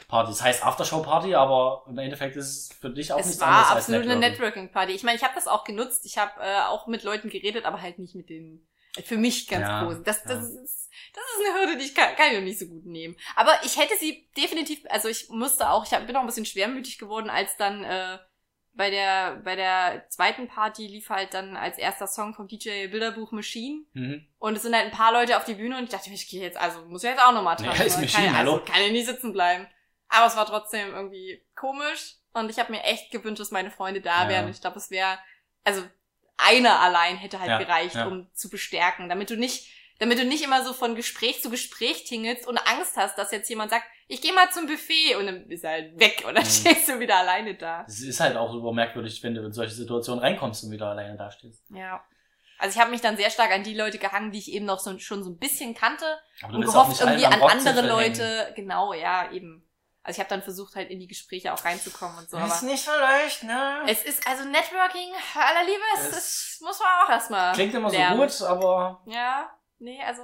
S1: Networking-Party. Das heißt Aftershow-Party, aber im Endeffekt ist es für dich auch
S2: Es
S1: nichts
S2: war
S1: anderes als
S2: absolut eine
S1: Networking.
S2: Networking-Party. Ich meine, ich habe das auch genutzt. Ich habe äh, auch mit Leuten geredet, aber halt nicht mit den für mich ganz
S1: Ja,
S2: groß. Das, das,
S1: ja.
S2: ist, das ist eine Hürde, die ich kann, kann ich noch nicht so gut nehmen. Aber ich hätte sie definitiv, also ich musste auch, ich hab, bin auch ein bisschen schwermütig geworden, als dann äh, bei der bei der zweiten Party lief halt dann als erster Song vom DJ Bilderbuch Machine
S1: Mhm.
S2: und es sind halt ein paar Leute auf die Bühne und ich dachte mir, ich gehe jetzt, also muss ja jetzt auch nochmal
S1: Nee,
S2: tanzen.
S1: ist
S2: ne?
S1: Machine,
S2: kann, also,
S1: hallo?
S2: kann ja nicht sitzen bleiben. Aber es war trotzdem irgendwie komisch und ich habe mir echt gewünscht, dass meine Freunde da
S1: Ja.
S2: wären. Ich glaube, es wäre, also einer allein hätte halt
S1: Ja,
S2: gereicht,
S1: ja.
S2: um zu bestärken, damit du nicht, damit du nicht immer so von Gespräch zu Gespräch tingelst und Angst hast, dass jetzt jemand sagt, ich gehe mal zum Buffet und dann ist er halt weg und dann
S1: Mhm.
S2: stehst du wieder alleine da.
S1: Es ist halt auch super merkwürdig, wenn du in solche Situationen reinkommst und wieder alleine dastehst.
S2: Ja. Also ich habe mich dann sehr stark an die Leute gehangen, die ich eben noch so, schon so ein bisschen kannte
S1: du
S2: und gehofft
S1: allen
S2: irgendwie an andere
S1: hängen.
S2: Leute, genau, ja, eben. Also ich habe dann versucht halt in die Gespräche auch reinzukommen und so, aber
S1: ist nicht so leicht, ne?
S2: es ist also Networking, aller Liebe, es,
S1: Es
S2: es muss man auch erstmal
S1: Klingt immer
S2: lernen.
S1: so gut, aber
S2: Ja, nee, also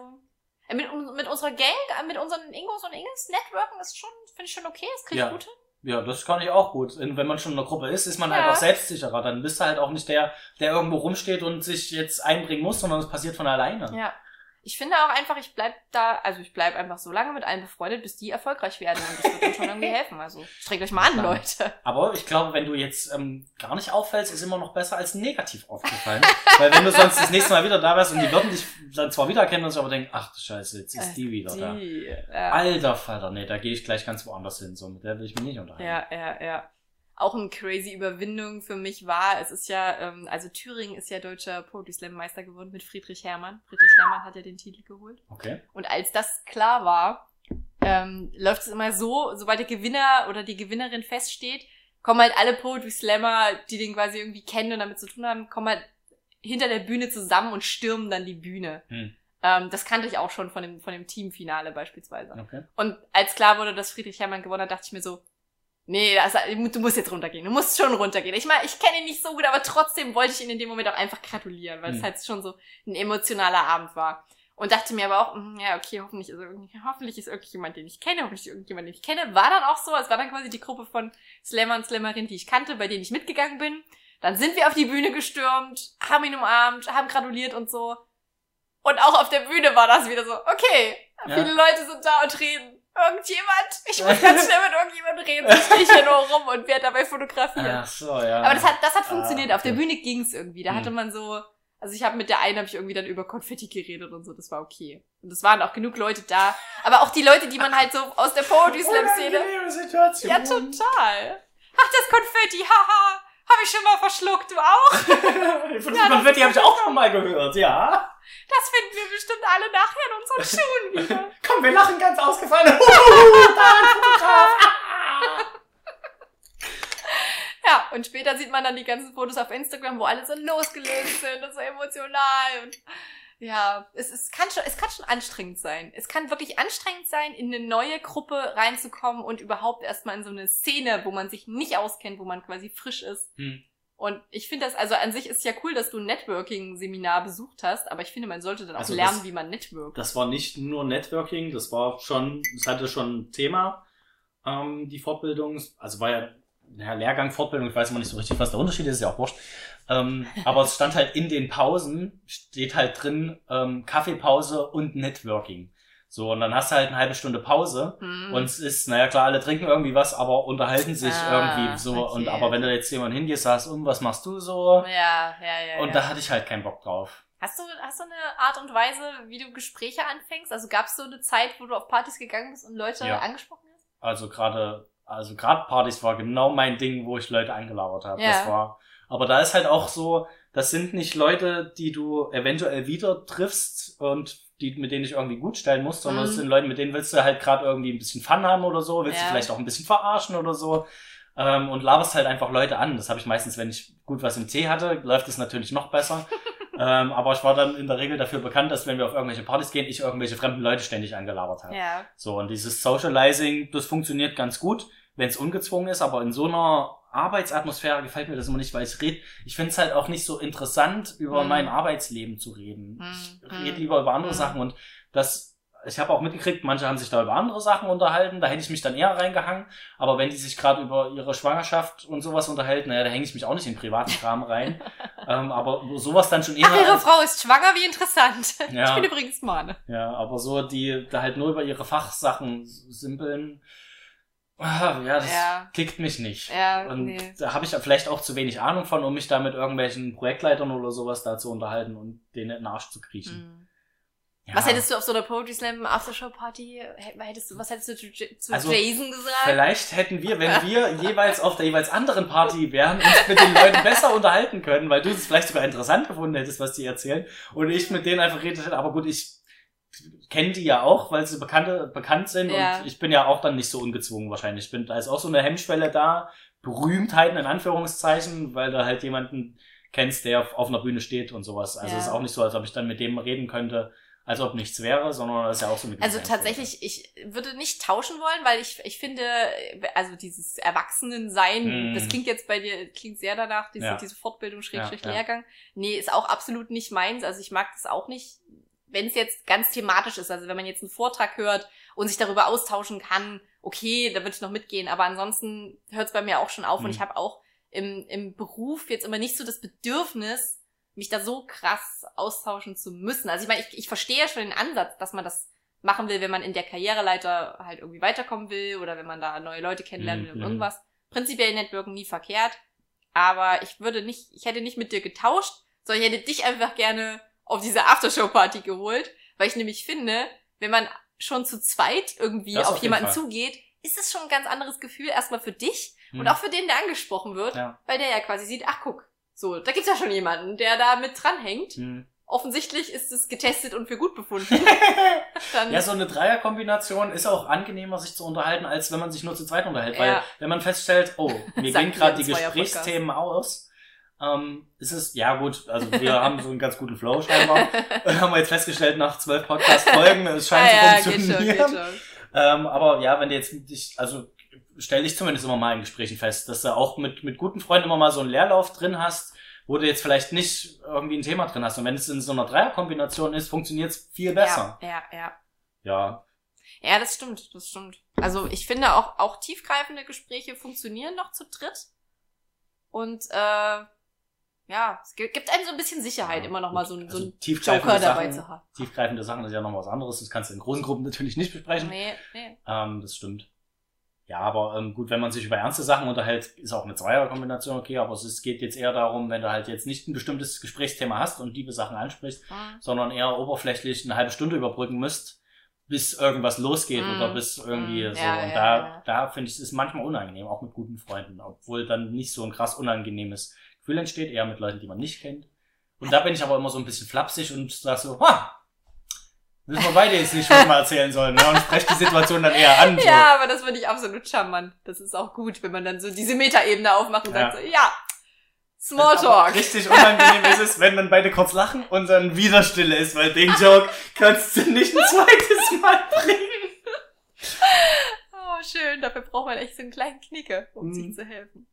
S2: äh, mit, mit unserer Gang, äh, mit unseren Ingos und Inges, Networken ist schon, finde ich schon okay, das kriege ich
S1: Ja.
S2: gut hin.
S1: ja, das kann ich auch gut. Und wenn man schon in einer Gruppe ist, ist man halt
S2: Ja.
S1: auch selbstsicherer. Dann bist du halt auch nicht der, der irgendwo rumsteht und sich jetzt einbringen muss, sondern es passiert von alleine.
S2: Ja. Ich finde auch einfach, ich bleib da, also ich bleib einfach so lange mit allen befreundet, bis die erfolgreich werden und das wird dann schon irgendwie helfen. Also streckt euch mal an. Leute.
S1: Aber ich glaube, wenn du jetzt ähm, gar nicht auffällst, ist immer noch besser als negativ aufgefallen. Weil wenn du sonst das nächste Mal wieder da wärst und die würden dich dann zwar wiedererkennen und sich aber denken, ach du Scheiße, jetzt ist die wieder da.
S2: Die, ja.
S1: Alter Vater, nee, da gehe ich gleich ganz woanders hin. So, mit der will ich mich nicht unterhalten.
S2: Ja, ja, ja. Auch eine crazy Überwindung für mich war, es ist ja, ähm, also Thüringen ist ja deutscher Poetry Slam Meister geworden mit Friedrich Hermann. Friedrich Hermann hat ja den Titel geholt.
S1: Okay.
S2: Und als das klar war, ähm, läuft es immer so, sobald der Gewinner oder die Gewinnerin feststeht, kommen halt alle Poetry Slammer, die den quasi irgendwie kennen und damit zu tun haben, kommen halt hinter der Bühne zusammen und stürmen dann die Bühne.
S1: Hm.
S2: Ähm, das kannte ich auch schon von dem, von dem Teamfinale beispielsweise.
S1: Okay.
S2: Und als klar wurde, dass Friedrich Hermann gewonnen hat, dachte ich mir so, nee, das, du musst jetzt runtergehen. Du musst schon runtergehen. Ich meine, ich kenne ihn nicht so gut, aber trotzdem wollte ich ihn in dem Moment auch einfach gratulieren, weil es
S1: Hm.
S2: halt schon so ein emotionaler Abend war. Und dachte mir aber auch, mm, ja, okay, hoffentlich ist, irgendwie, hoffentlich ist irgendjemand, den ich kenne, hoffentlich ist irgendjemand, den ich kenne. War dann auch so, es war dann quasi die Gruppe von Slammer und Slammerinnen, die ich kannte, bei denen ich mitgegangen bin. Dann sind wir auf die Bühne gestürmt, haben ihn umarmt, haben gratuliert und so. Und auch auf der Bühne war das wieder so, okay,
S1: Ja.
S2: viele Leute sind da und reden. Irgendjemand, ich muss ganz schnell mit irgendjemandem reden, ich stehe hier nur rum und werde dabei fotografieren.
S1: Ach so, ja.
S2: Aber das hat, das hat
S1: Ah,
S2: funktioniert. Auf der
S1: okay.
S2: Bühne ging's irgendwie. Da
S1: Hm.
S2: hatte man so, also ich habe mit der einen habe ich irgendwie dann über Konfetti geredet und so. Das war okay. Und es waren auch genug Leute da. Aber auch die Leute, die man halt so aus der Poetry Slam Szene.
S1: Situation.
S2: Ja, total. Ach, das Konfetti, haha. Habe ich schon mal verschluckt, du auch?
S1: Von ja, Konfetti habe ich auch schon mal gehört, ja.
S2: Das finden wir bestimmt alle nachher in unseren Schuhen wieder.
S1: Komm, wir lachen ganz ausgefallen. Da ein.
S2: Ja, und später sieht man dann die ganzen Fotos auf Instagram, wo alle so losgelöst sind und so emotional. Und ja, es, es, kann schon, es kann schon anstrengend sein. Es kann wirklich anstrengend sein, in eine neue Gruppe reinzukommen und überhaupt erstmal in so eine Szene, wo man sich nicht auskennt, wo man quasi frisch ist,
S1: Hm.
S2: Und ich finde das, also an sich ist ja cool, dass du ein Networking-Seminar besucht hast, aber ich finde, man sollte dann auch
S1: Also
S2: lernen,
S1: das-
S2: wie man networkt.
S1: Das war nicht nur Networking, das war schon, es hatte schon ein Thema, ähm, die Fortbildung. Also war ja, ja Lehrgang, Fortbildung, ich weiß immer nicht so richtig, was der Unterschied ist, ist ja auch wurscht. Ähm, aber es stand halt in den Pausen, steht halt drin, ähm, Kaffeepause und Networking. So, und dann hast du halt eine halbe Stunde Pause.
S2: Hm.
S1: Und es ist, naja klar, alle trinken irgendwie was, aber unterhalten sich
S2: Ah,
S1: irgendwie so.
S2: okay,
S1: und aber wenn du jetzt jemand hingehst, sagst, um, was machst du so?
S2: ja, ja, ja.
S1: Und
S2: ja.
S1: da hatte ich halt keinen Bock drauf.
S2: Hast du, hast du eine Art und Weise, wie du Gespräche anfängst? Also gab es so eine Zeit, wo du auf Partys gegangen bist und Leute
S1: Ja.
S2: angesprochen hast?
S1: Also gerade, also gerade Partys war genau mein Ding, wo ich Leute eingelabert habe.
S2: Ja.
S1: Das war. Aber da ist halt auch so, das sind nicht Leute, die du eventuell wieder triffst und die, mit denen ich irgendwie gut stellen musst, sondern
S2: Mhm.
S1: es sind Leute, mit denen willst du halt gerade irgendwie ein bisschen Fun haben oder so, willst
S2: Ja.
S1: du vielleicht auch ein bisschen verarschen oder so. Ähm, und laberst halt einfach Leute an. Das habe ich meistens, wenn ich gut was im Tee hatte, läuft es natürlich noch besser. ähm, aber ich war dann in der Regel dafür bekannt, dass wenn wir auf irgendwelche Partys gehen, ich irgendwelche fremden Leute ständig angelabert habe.
S2: Ja.
S1: So, und dieses Socializing, das funktioniert ganz gut, wenn es ungezwungen ist, aber in so einer Arbeitsatmosphäre gefällt mir das immer nicht, weil ich rede, ich finde es halt auch nicht so interessant, über
S2: Mhm.
S1: mein Arbeitsleben zu reden.
S2: Mhm.
S1: Ich rede
S2: Mhm.
S1: lieber über andere
S2: Mhm.
S1: Sachen und das, ich habe auch mitgekriegt, manche haben sich da über andere Sachen unterhalten, da hätte ich mich dann eher reingehangen, aber wenn die sich gerade über ihre Schwangerschaft und sowas unterhalten, naja, da hänge ich mich auch nicht in privaten Kram rein. ähm, aber sowas dann schon eher.
S2: Ach, ihre Frau ist schwanger, wie interessant.
S1: Ja.
S2: Ich bin übrigens Mane.
S1: Ja, aber so, die da halt nur über ihre Fachsachen simpeln, ah, ja, das
S2: Ja.
S1: kickt mich nicht.
S2: Ja,
S1: und
S2: nee.
S1: da habe ich ja vielleicht auch zu wenig Ahnung von, um mich da mit irgendwelchen Projektleitern oder sowas da zu unterhalten und denen in den Arsch zu kriechen.
S2: Mhm.
S1: Ja.
S2: Was hättest du auf so einer Poetry Slam Aftershow Party, hättest du, was hättest du zu, zu
S1: Also,
S2: Jason gesagt?
S1: Vielleicht hätten wir, wenn wir jeweils auf der jeweils anderen Party wären, uns mit den Leuten besser unterhalten können, weil du es vielleicht sogar interessant gefunden hättest, was die erzählen, und ich mit denen einfach redet hätte. Aber gut, ich kenne die ja auch, weil sie bekannte, bekannt sind
S2: Ja.
S1: und ich bin ja auch dann nicht so ungezwungen wahrscheinlich. Ich bin, da ist auch so eine Hemmschwelle da, Berühmtheiten in Anführungszeichen, weil du halt jemanden kennst, der auf, einer Bühne steht und sowas. Also
S2: Ja.
S1: es ist auch nicht so, als ob ich dann mit dem reden könnte, als ob nichts wäre, sondern das ist ja auch so eine
S2: Also tatsächlich, ich würde nicht tauschen wollen, weil ich, ich finde, also dieses Erwachsenensein,
S1: Mhm.
S2: das klingt jetzt bei dir, klingt sehr danach, diese,
S1: Ja.
S2: diese Fortbildung, Schrägstrich
S1: Ja, ja.
S2: Lehrgang. Nee, ist auch absolut nicht meins. Also ich mag das auch nicht, wenn es jetzt ganz thematisch ist. Also wenn man jetzt einen Vortrag hört und sich darüber austauschen kann, okay, da würde ich noch mitgehen. Aber ansonsten hört es bei mir auch schon auf
S1: Mhm.
S2: und ich habe auch im, im Beruf jetzt immer nicht so das Bedürfnis, mich da so krass austauschen zu müssen. Also ich meine, ich, ich verstehe ja schon den Ansatz, dass man das machen will, wenn man in der Karriereleiter halt irgendwie weiterkommen will oder wenn man da neue Leute kennenlernen will
S1: Mhm.
S2: und irgendwas. Prinzipiell Networken nie verkehrt. Aber ich würde nicht, ich hätte nicht mit dir getauscht, sondern ich hätte dich einfach gerne auf diese Aftershow-Party geholt, weil ich nämlich finde, wenn man schon zu zweit irgendwie
S1: Das
S2: auf, jemanden
S1: Fall.
S2: zugeht, ist es schon ein ganz anderes Gefühl, erstmal für dich
S1: Hm.
S2: und auch für den, der angesprochen wird,
S1: Ja.
S2: weil der ja quasi sieht, ach guck, so, da gibt's ja schon jemanden, der da mit dranhängt.
S1: Hm.
S2: Offensichtlich ist es getestet und für gut befunden.
S1: Ja, so eine Dreierkombination ist auch angenehmer, sich zu unterhalten, als wenn man sich nur zu zweit unterhält. Weil
S2: Ja.
S1: wenn man feststellt, oh, mir gehen gerade die. Gesprächsthemen aus, ähm, ist es, ja gut, also wir haben so einen ganz guten Flow scheinbar. haben wir jetzt festgestellt nach zwölf Podcast-Folgen, es scheint
S2: ah,
S1: zu
S2: ja, geht schon,
S1: funktionieren.
S2: geht schon.
S1: Ähm, aber ja, wenn du jetzt dich, also stelle ich zumindest immer mal in Gesprächen fest, dass du auch mit, mit guten Freunden immer mal so einen Leerlauf drin hast, wo du jetzt vielleicht nicht irgendwie ein Thema drin hast. Und wenn es in so einer Dreierkombination ist, funktioniert es viel besser.
S2: Ja, ja, ja.
S1: Ja.
S2: Ja, das stimmt, das stimmt. Also ich finde auch, auch tiefgreifende Gespräche funktionieren noch zu dritt. Und äh, ja, es gi- gibt einem so ein bisschen Sicherheit,
S1: Ja,
S2: immer noch mal so, ein- so
S1: Also
S2: einen
S1: tiefgreifende
S2: Joker dabei
S1: Sachen-
S2: zu haben.
S1: Tiefgreifende Sachen ist ja noch was anderes. Das kannst du in großen Gruppen natürlich nicht besprechen.
S2: Nee, nee.
S1: Ähm, das stimmt. Ja, aber ähm, gut, wenn man sich über ernste Sachen unterhält, ist auch eine Zweierkombination okay, aber es ist, geht jetzt eher darum, wenn du halt jetzt nicht ein bestimmtes Gesprächsthema hast und liebe Sachen ansprichst,
S2: Mhm.
S1: sondern eher oberflächlich eine halbe Stunde überbrücken müsst, bis irgendwas losgeht
S2: Mm.
S1: oder bis irgendwie
S2: Mm,
S1: so.
S2: ja,
S1: und
S2: ja,
S1: da, da finde ich, es ist manchmal unangenehm, auch mit guten Freunden, obwohl dann nicht so ein krass unangenehmes Gefühl entsteht, eher mit Leuten, die man nicht kennt. Und da bin ich aber immer so ein bisschen flapsig und sag so, ha, wissen wir beide jetzt nicht, was wir erzählen sollen, ne? und spreche die Situation dann eher an. So.
S2: Ja, aber das finde ich absolut charmant. Das ist auch gut, wenn man dann so diese Metaebene aufmacht und
S1: Ja.
S2: sagt so, ja, Smalltalk.
S1: Richtig unangenehm ist es, wenn dann beide kurz lachen und dann wieder Stille ist, weil den Joke kannst du nicht ein zweites Mal bringen.
S2: Oh, schön. Dafür braucht man echt so einen kleinen Knicker, um
S1: Mhm.
S2: sich zu helfen.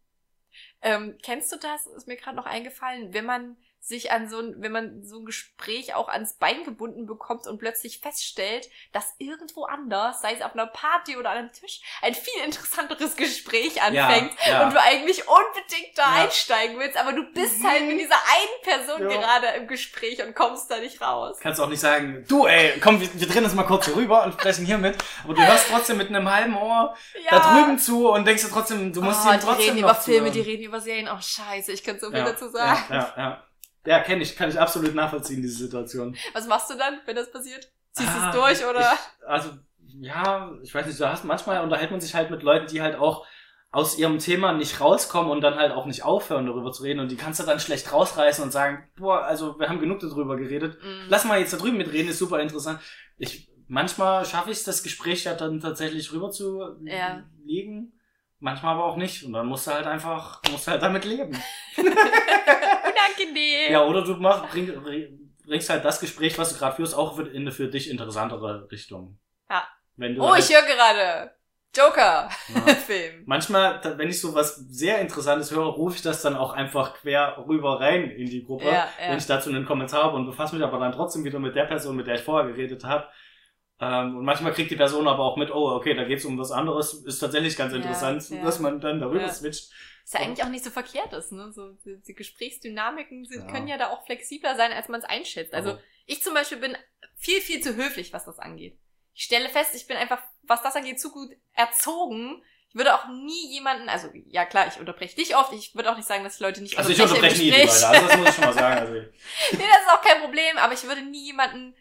S2: Ähm, kennst du das? Ist mir gerade noch eingefallen, wenn man sich an so ein, wenn man so ein Gespräch auch ans Bein gebunden bekommt und plötzlich feststellt, dass irgendwo anders, sei es auf einer Party oder an einem Tisch, ein viel interessanteres Gespräch anfängt
S1: Ja, ja.
S2: und du eigentlich unbedingt da
S1: Ja.
S2: einsteigen willst, aber du bist
S1: Mhm.
S2: halt mit dieser einen Person gerade im Gespräch und kommst da nicht raus.
S1: Kannst auch nicht sagen, du ey, komm, wir, wir drehen uns mal kurz hier rüber und sprechen hier mit. Aber du hörst trotzdem mit einem halben Ohr da drüben zu und denkst dir trotzdem, du musst
S2: oh,
S1: ihm
S2: die
S1: trotzdem
S2: reden
S1: noch
S2: über Filme, die
S1: zuhören.
S2: reden über Serien. Oh scheiße, ich könnte so viel dazu sagen.
S1: Ja, ja, ja. Kenne ich, kann ich absolut nachvollziehen, diese Situation.
S2: Was machst du dann, wenn das passiert? Ziehst du
S1: Ah,
S2: es durch oder?
S1: Ich, also, ja, ich weiß nicht, du hast manchmal unterhält man sich halt mit Leuten, die halt auch aus ihrem Thema nicht rauskommen und dann halt auch nicht aufhören, darüber zu reden. Und die kannst du dann schlecht rausreißen und sagen, boah, also wir haben genug darüber geredet.
S2: Mm.
S1: Lass mal jetzt da drüben mitreden, ist super interessant. Ich, manchmal schaffe ich es, das Gespräch ja dann tatsächlich rüber zu
S2: Ja.
S1: legen. Manchmal aber auch nicht. Und dann musst du halt einfach, musst du halt damit leben.
S2: Unangenehm.
S1: Ja, oder du mach, bring, bringst halt das Gespräch, was du gerade führst, auch in eine für dich interessantere Richtung.
S2: Ja.
S1: Wenn
S2: Oh,
S1: halt,
S2: ich höre gerade
S1: ja.
S2: Joker-Film.
S1: Manchmal, da- wenn ich so was sehr Interessantes höre, rufe ich das dann auch einfach quer rüber rein in die Gruppe,
S2: Ja,
S1: wenn
S2: ja.
S1: ich dazu einen Kommentar habe und befasse mich aber dann trotzdem wieder mit der Person, mit der ich vorher geredet habe. Ähm, und manchmal kriegt die Person aber auch mit, oh, okay, da geht's um was anderes. Ist tatsächlich ganz
S2: Ja,
S1: interessant,
S2: ja.
S1: dass man dann darüber
S2: Ja.
S1: switcht.
S2: Was ja eigentlich auch nicht so verkehrt ist, ne? So, die, die Gesprächsdynamiken sind,
S1: Ja.
S2: können ja da auch flexibler sein, als man es einschätzt. Also
S1: Aber-
S2: ich zum Beispiel bin viel, viel zu höflich, was das angeht. Ich stelle fest, ich bin einfach, was das angeht, zu gut erzogen. Ich würde auch nie jemanden, also ja klar, ich unterbreche dich oft, ich würde auch nicht sagen, dass ich Leute nicht
S1: Also ich unterbreche nie die. Leute, also das muss ich schon mal sagen. Also,
S2: nee, das ist auch kein Problem, aber ich würde nie jemanden,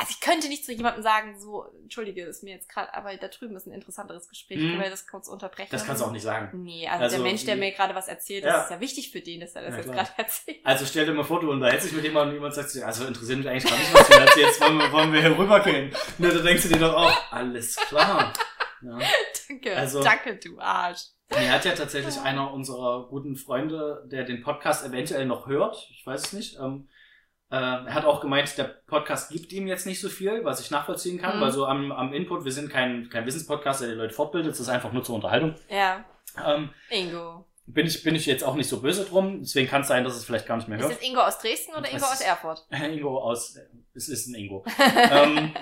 S2: also ich könnte nicht zu jemandem sagen, so, entschuldige, ist mir jetzt gerade, aber da drüben ist ein interessanteres Gespräch,
S1: Mhm.
S2: können wir das kurz unterbrechen?
S1: das kannst du auch nicht sagen.
S2: Nee, also,
S1: Also,
S2: der Mensch, der mir gerade was erzählt,
S1: Ja.
S2: das ist ja wichtig für den, dass er das
S1: Ja,
S2: jetzt gerade erzählt.
S1: Also stell dir mal vor, du unterhältst dich mit jemandem und jemand sagt dir, also interessiert mich eigentlich gar nicht, was du mir erzählst, wollen wir, wollen wir hier rübergehen? Ne, da denkst du dir doch auch, alles klar. Ja.
S2: Danke,
S1: Also-
S2: danke, du Arsch.
S1: Mir hat ja tatsächlich einer unserer guten Freunde, der den Podcast eventuell noch hört, ich weiß es nicht, ähm, äh, er hat auch gemeint, der Podcast gibt ihm jetzt nicht so viel, was ich nachvollziehen kann,
S2: Mhm.
S1: weil so am, am Input, wir sind kein, kein Wissenspodcast, der die Leute fortbildet, das ist einfach nur zur Unterhaltung.
S2: Ja,
S1: Ähm,
S2: Ingo.
S1: bin, ich, bin ich jetzt auch nicht so böse drum, deswegen kann es sein, dass es vielleicht gar nicht mehr
S2: Ist
S1: hört.
S2: das Ingo aus Dresden oder Ingo aus
S1: ist-
S2: Erfurt?
S1: Ingo aus, es ist ein Ingo. ähm,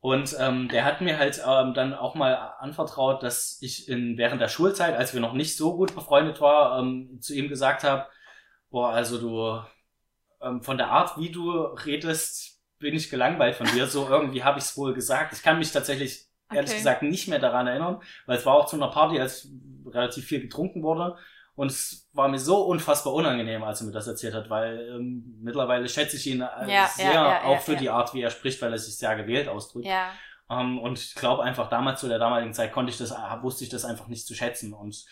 S1: und ähm, der hat mir halt ähm, dann auch mal anvertraut, dass ich in, während der Schulzeit, als wir noch nicht so gut befreundet waren, ähm, zu ihm gesagt habe, boah, also du, ähm, von der Art, wie du redest, bin ich gelangweilt von dir. So irgendwie habe ich es wohl gesagt. Ich kann mich tatsächlich, ehrlich
S2: Okay.
S1: gesagt, nicht mehr daran erinnern, weil es war auch zu einer Party, als relativ viel getrunken wurde. Und es war mir so unfassbar unangenehm, als er mir das erzählt hat, weil ähm, mittlerweile schätze ich ihn äh,
S2: Ja,
S1: sehr,
S2: ja, ja,
S1: auch für die Art, wie er spricht, weil er sich sehr gewählt ausdrückt. Ähm, und ich glaube einfach, damals zu der damaligen Zeit konnte ich das, äh, wusste ich das einfach nicht zu schätzen und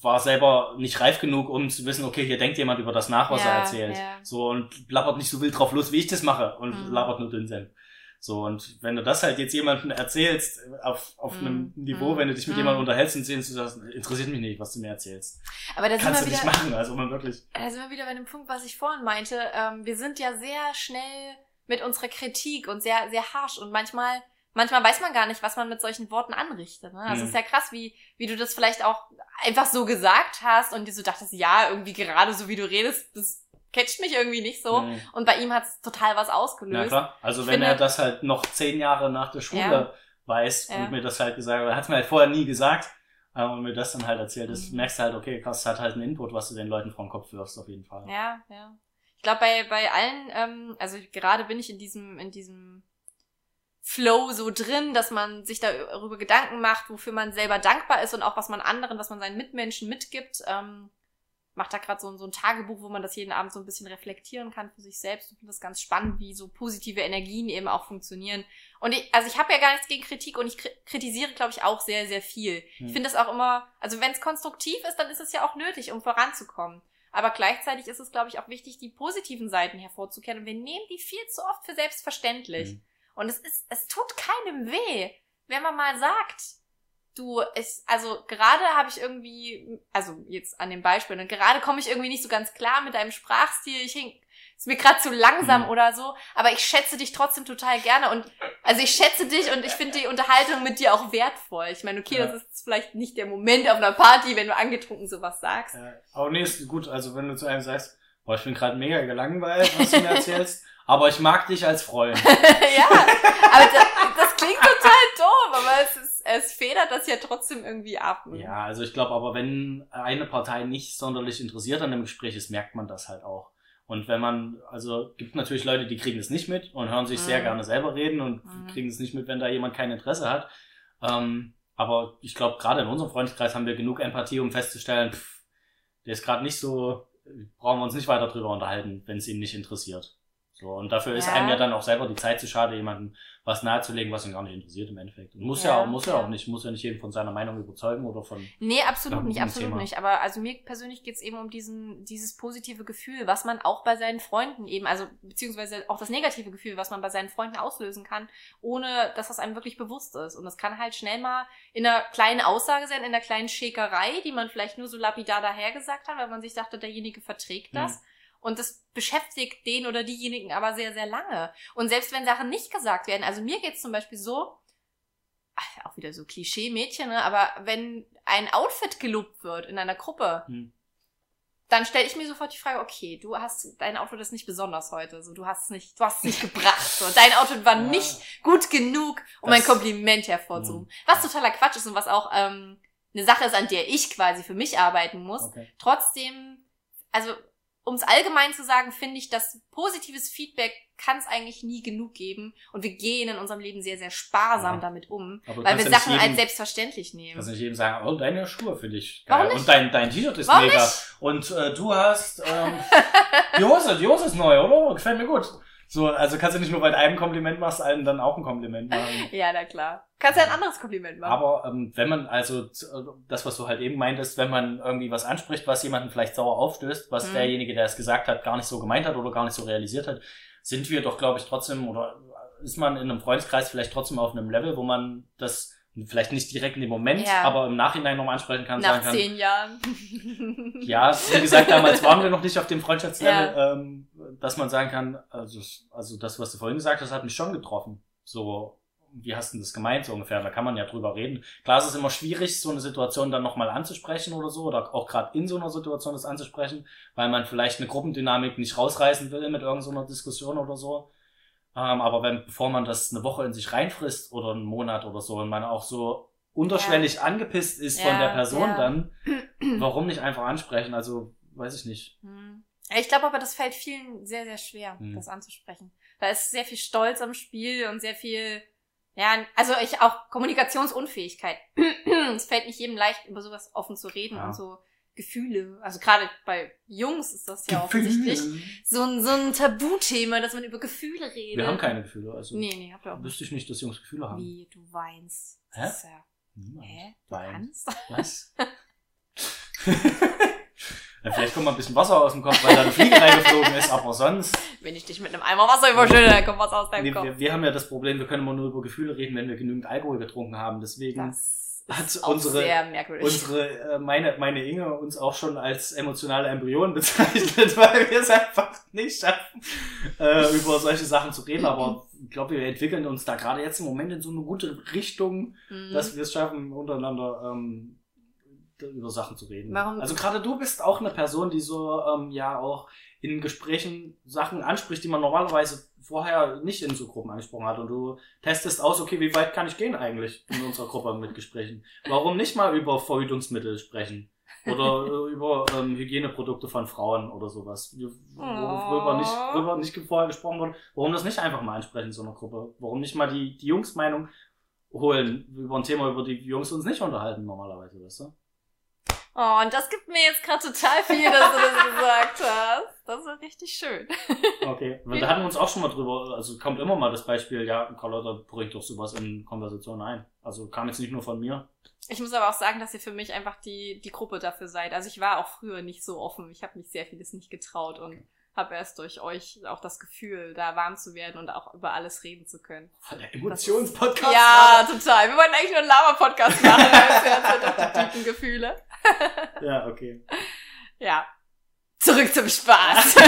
S1: war selber nicht reif genug, um zu wissen, okay, hier denkt jemand über das nach, was
S2: Ja,
S1: er erzählt.
S2: ja.
S1: So und labert nicht so wild drauf los, wie ich das mache und
S2: Mhm.
S1: labert nur Dünnsen. So, und wenn du das halt jetzt jemandem erzählst, äh, auf, auf
S2: Mhm.
S1: einem Niveau,
S2: Mhm.
S1: wenn du dich mit
S2: Mhm.
S1: jemandem unterhältst und sehen, du sagst, interessiert mich nicht, was du mir erzählst.
S2: aber da sind,
S1: Kannst
S2: wir
S1: du nicht
S2: wieder,
S1: machen, also man wirklich.
S2: da sind wir wieder bei dem Punkt, was ich vorhin meinte. Ähm, wir sind ja sehr schnell mit unserer Kritik und sehr, sehr harsh und manchmal, manchmal weiß man gar nicht, was man mit solchen Worten anrichtet. Ne? Also
S1: Mhm.
S2: es ist ja krass, wie, wie du das vielleicht auch einfach so gesagt hast und dir so dachtest, ja, irgendwie gerade so wie du redest, das catcht mich irgendwie nicht so.
S1: Mhm.
S2: Und bei ihm hat es total was ausgelöst.
S1: klar. Also
S2: Ich
S1: wenn
S2: finde-
S1: er das halt noch zehn Jahre nach der Schule
S2: Ja.
S1: weiß
S2: Ja.
S1: und mir das halt gesagt hat, hat es mir halt vorher nie gesagt, äh, und mir das dann halt erzählt, das
S2: Mhm.
S1: merkst du halt, okay, krass, hat halt einen Input, was du den Leuten vor den Kopf wirfst, auf jeden Fall.
S2: Ja, ja. Ich glaube, bei, bei allen, ähm, also gerade bin ich in diesem, in diesem Flow so drin, dass man sich darüber Gedanken macht, wofür man selber dankbar ist und auch was man anderen, was man seinen Mitmenschen mitgibt. Ähm, macht da gerade so, ein- so ein Tagebuch, wo man das jeden Abend so ein bisschen reflektieren kann für sich selbst und finde das ganz spannend, wie so positive Energien eben auch funktionieren. Und ich, also ich habe ja gar nichts gegen Kritik und ich kri kritisiere, glaube ich, auch sehr, sehr viel.
S1: Hm.
S2: Ich finde das auch immer, also wenn es konstruktiv ist, dann ist es ja auch nötig, um voranzukommen. Aber gleichzeitig ist es, glaube ich, auch wichtig, die positiven Seiten hervorzukehren. Und wir nehmen die viel zu oft für selbstverständlich.
S1: Mhm.
S2: Und es ist, es tut keinem weh, wenn man mal sagt, du, es, also gerade habe ich irgendwie, also jetzt an dem Beispiel, und gerade komme ich irgendwie nicht so ganz klar mit deinem Sprachstil. Ich hink, ist mir gerade zu langsam
S1: Mhm.
S2: oder so, aber ich schätze dich trotzdem total gerne und also ich schätze dich und ich finde die Unterhaltung mit dir auch wertvoll. Ich meine, okay,
S1: Ja.
S2: das ist vielleicht nicht der Moment auf einer Party, wenn du angetrunken sowas sagst.
S1: Ja, aber nee, ist gut. Also wenn du zu einem sagst, boah, ich bin gerade mega gelangweilt, was du mir erzählst, aber ich mag dich als Freund.
S2: ja, aber das, das klingt total doof, aber es ist, es federt das ja trotzdem irgendwie ab. ne?
S1: Ja, also ich glaube aber, wenn eine Partei nicht sonderlich interessiert an dem Gespräch ist, merkt man das halt auch. Und wenn man, also gibt natürlich Leute, die kriegen es nicht mit und hören sich sehr
S2: Mhm.
S1: gerne selber reden und
S2: Mhm.
S1: kriegen es nicht mit, wenn da jemand kein Interesse hat. Ähm, aber ich glaube, gerade in unserem Freundeskreis haben wir genug Empathie, um festzustellen, pff, der ist gerade nicht so, brauchen wir uns nicht weiter drüber unterhalten, wenn es ihn nicht interessiert. So, und dafür ist
S2: Ja.
S1: einem ja dann auch selber die Zeit zu schade, jemandem was nahezulegen, was ihn gar nicht interessiert im Endeffekt. Und muss ja,
S2: Ja,
S1: auch, muss ja,
S2: ja.
S1: auch nicht, muss ja nicht jeden von seiner Meinung überzeugen oder von
S2: Nee, absolut nicht, absolut
S1: Thema.
S2: nicht. Aber also mir persönlich geht's eben um diesen, dieses positive Gefühl, was man auch bei seinen Freunden eben, also beziehungsweise auch das negative Gefühl, was man bei seinen Freunden auslösen kann, ohne dass das einem wirklich bewusst ist. Und das kann halt schnell mal in einer kleinen Aussage sein, in einer kleinen Schäkerei, die man vielleicht nur so lapidar dahergesagt hat, weil man sich dachte, derjenige verträgt das.
S1: Mhm.
S2: Und das beschäftigt den oder diejenigen aber sehr, sehr lange. Und selbst wenn Sachen nicht gesagt werden, also mir geht's zum Beispiel so, ach, auch wieder so Klischee-Mädchen, ne? aber wenn ein Outfit gelobt wird in einer Gruppe,
S1: Hm.
S2: dann stelle ich mir sofort die Frage, okay, du hast, dein Outfit ist nicht besonders heute, so, du hast es nicht, du hast es nicht gebracht, so, dein Outfit war
S1: Ja.
S2: nicht gut genug, um
S1: Das-
S2: ein Kompliment hervorzuhoben. Was totaler Quatsch ist und was auch ähm, eine Sache ist, an der ich quasi für mich arbeiten muss.
S1: Okay.
S2: Trotzdem, also um es allgemein zu sagen, finde ich, dass positives Feedback kann es eigentlich nie genug geben und wir gehen in unserem Leben sehr, sehr sparsam
S1: Ja.
S2: damit um, weil wir Sachen
S1: jedem-
S2: als selbstverständlich nehmen.
S1: Kannst nicht jedem sagen, oh, deine Schuhe finde ich
S2: Warum
S1: geil.
S2: nicht?
S1: Und dein, dein T-Shirt ist
S2: Warum
S1: mega.
S2: nicht?
S1: Und äh, du hast ähm, die Hose, die Hose ist neu, oder? Gefällt mir gut. So, also kannst du nicht nur, weil du einem Kompliment machst, allen dann auch ein Kompliment machen.
S2: Ja, na klar. Kannst ja ein anderes Kompliment machen.
S1: Aber ähm, wenn man, also z- das, was du halt eben meintest, wenn man irgendwie was anspricht, was jemanden vielleicht sauer aufstößt, was
S2: Mhm.
S1: derjenige, der es gesagt hat, gar nicht so gemeint hat oder gar nicht so realisiert hat, sind wir doch, glaube ich, trotzdem, oder ist man in einem Freundeskreis vielleicht trotzdem auf einem Level, wo man das vielleicht nicht direkt in dem Moment,
S2: Ja.
S1: aber im Nachhinein nochmal ansprechen kann,
S2: Nach
S1: sagen kann,
S2: zehn Jahren.
S1: ja, wie gesagt, damals waren wir noch nicht auf dem Freundschaftslevel, ähm, dass man sagen kann, also, also das, was du vorhin gesagt hast, hat mich schon getroffen. So, wie hast du denn das gemeint, so ungefähr? Da kann man ja drüber reden. Klar, es ist immer schwierig, so eine Situation dann nochmal anzusprechen oder so, oder auch gerade in so einer Situation das anzusprechen, weil man vielleicht eine Gruppendynamik nicht rausreißen will mit irgendeiner so Diskussion oder so. Ähm, aber wenn, bevor man das eine Woche in sich reinfrisst oder einen Monat oder so und man auch so unterschwellig angepisst ist von
S2: Ja,
S1: der Person
S2: ja.
S1: dann, warum nicht einfach ansprechen? Also, weiß ich nicht.
S2: Hm. Ja, Ich glaube aber, das fällt vielen sehr, sehr schwer,
S1: Hm.
S2: das anzusprechen. Da ist sehr viel Stolz am Spiel und sehr viel, ja, also ich auch Kommunikationsunfähigkeit. es fällt nicht jedem leicht, über sowas offen zu reden
S1: Ja.
S2: und so Gefühle. Also gerade bei Jungs ist das ja offensichtlich so ein, so ein Tabuthema, dass man über Gefühle redet.
S1: Wir haben keine Gefühle. Also
S2: Nee, nee, habt ihr auch
S1: wüsste ich nicht, dass Jungs Gefühle haben.
S2: Wie, du weinst.
S1: Hä?
S2: Das ist ja,
S1: Niemand.
S2: hä? Du
S1: Wein.
S2: kannst?
S1: Was? ja, vielleicht kommt mal ein bisschen Wasser aus dem Kopf, weil da eine Fliege reingeflogen ist, aber sonst.
S2: Wenn ich dich mit einem Eimer Wasser überschütte, dann kommt was aus deinem
S1: Nee,
S2: Kopf.
S1: wir, wir haben ja das Problem, wir können immer nur über Gefühle reden, wenn wir genügend Alkohol getrunken haben. Deswegen
S2: Das
S1: hat unsere- unsere, äh, meine, meine Inge uns auch schon als emotionale Embryonen bezeichnet, weil wir es einfach nicht schaffen, äh, über solche Sachen zu reden. Aber ich glaube, wir entwickeln uns da gerade jetzt im Moment in so eine gute Richtung,
S2: Mhm.
S1: dass wir es schaffen, untereinander ähm, über Sachen zu reden.
S2: Warum-
S1: Also gerade du bist auch eine Person, die so ähm, ja auch in Gesprächen Sachen anspricht, die man normalerweise vorher nicht in so Gruppen angesprochen hat. Und du testest aus, okay, wie weit kann ich gehen eigentlich in unserer Gruppe mit Gesprächen? Warum nicht mal über Verhütungsmittel sprechen? Oder äh, über ähm, Hygieneprodukte von Frauen oder sowas, wo- worüber nicht, worüber nicht vorher gesprochen wurde. Warum das nicht einfach mal ansprechen in so einer Gruppe? Warum nicht mal die, die Jungs-Meinung holen über ein Thema, über die Jungs uns nicht unterhalten normalerweise, weißt du?
S2: Oh, und das gibt mir jetzt gerade total viel, dass du das gesagt hast. Das ist richtig schön.
S1: Okay, weil da hatten wir uns auch schon mal drüber, also kommt immer mal das Beispiel, ja, Carlotta bringt doch sowas in Konversationen ein. Also kam jetzt nicht nur von mir.
S2: Ich muss aber auch sagen, dass ihr für mich einfach die, die Gruppe dafür seid. Also ich war auch früher nicht so offen. Ich habe mich sehr vieles nicht getraut und habe erst durch euch auch das Gefühl, da warm zu werden und auch über alles reden zu können.
S1: Voll der Emotionspodcast.
S2: Ja, total. Wir wollten eigentlich nur einen Lava-Podcast machen, als wir doch die tiefen Gefühle.
S1: Ja, okay.
S2: Ja. Zurück zum Spaß.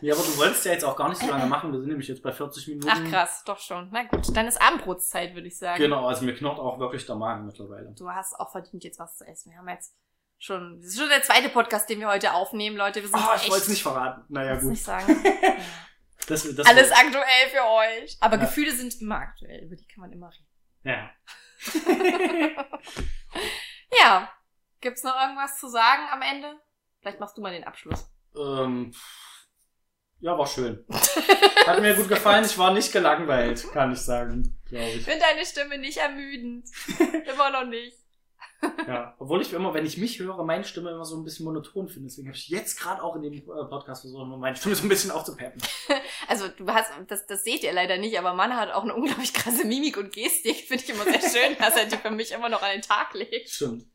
S1: Ja, aber du wolltest ja jetzt auch gar nicht so lange machen. Wir sind nämlich jetzt bei 40 Minuten.
S2: Ach krass, doch schon. Na gut, dann ist Abendbrotszeit, würde ich sagen.
S1: Genau, also mir knurrt auch wirklich der Magen mittlerweile.
S2: Du hast auch verdient, jetzt was zu essen. Wir haben jetzt schon, das ist schon der zweite Podcast, den wir heute aufnehmen, Leute. Wir sind
S1: Ah, ich wollte es nicht verraten. Naja, gut.
S2: nicht sagen.
S1: Das, das
S2: Alles aktuell für euch. Aber
S1: Ja.
S2: Gefühle sind immer aktuell, über die kann man immer reden.
S1: Ja.
S2: Ja. Gibt's noch irgendwas zu sagen am Ende? Vielleicht machst du mal den Abschluss.
S1: ähm, ja, war schön. Hat mir gut gefallen. Ich war nicht gelangweilt, kann ich sagen, glaube
S2: Ich
S1: ich.
S2: finde deine Stimme nicht ermüdend. immer noch nicht.
S1: Ja, obwohl ich immer, wenn ich mich höre, meine Stimme immer so ein bisschen monoton finde. Deswegen habe ich jetzt gerade auch in dem äh, Podcast versucht, meine Stimme so ein bisschen aufzupeppen.
S2: Also du hast, das, das seht ihr leider nicht, aber Mann hat auch eine unglaublich krasse Mimik und Gestik. Finde ich immer sehr schön, dass er die für mich immer noch an den Tag legt.
S1: Stimmt.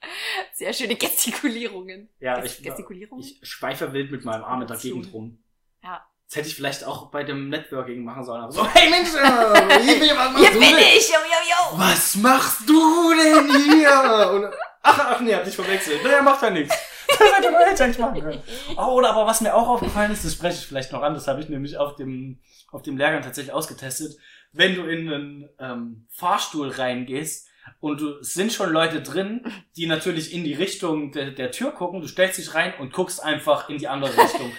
S2: Sehr schöne Gestikulierungen.
S1: Ja,
S2: Ges-
S1: ich,
S2: Gestikulierungen?
S1: ich schweife wild mit meinem Arm in der. Gegend rum.
S2: Ja.
S1: Das hätte ich vielleicht auch bei dem Networking machen sollen. Aber so, hey Mensch, äh, hier bin ich, was machst
S2: Hier
S1: du
S2: bin
S1: denn?
S2: ich, yo, yo, yo.
S1: Was machst du denn hier? Und, ach, ach nee, hab dich verwechselt. Naja, macht ja nichts. Das hätte man eigentlich machen können. Oh, oder aber was mir auch aufgefallen ist, das spreche ich vielleicht noch an, das habe ich nämlich auf dem, auf dem Lehrgang tatsächlich ausgetestet. Wenn du in einen ähm, Fahrstuhl reingehst und du es sind schon Leute drin, die natürlich in die Richtung der, der Tür gucken, du stellst dich rein und guckst einfach in die andere Richtung.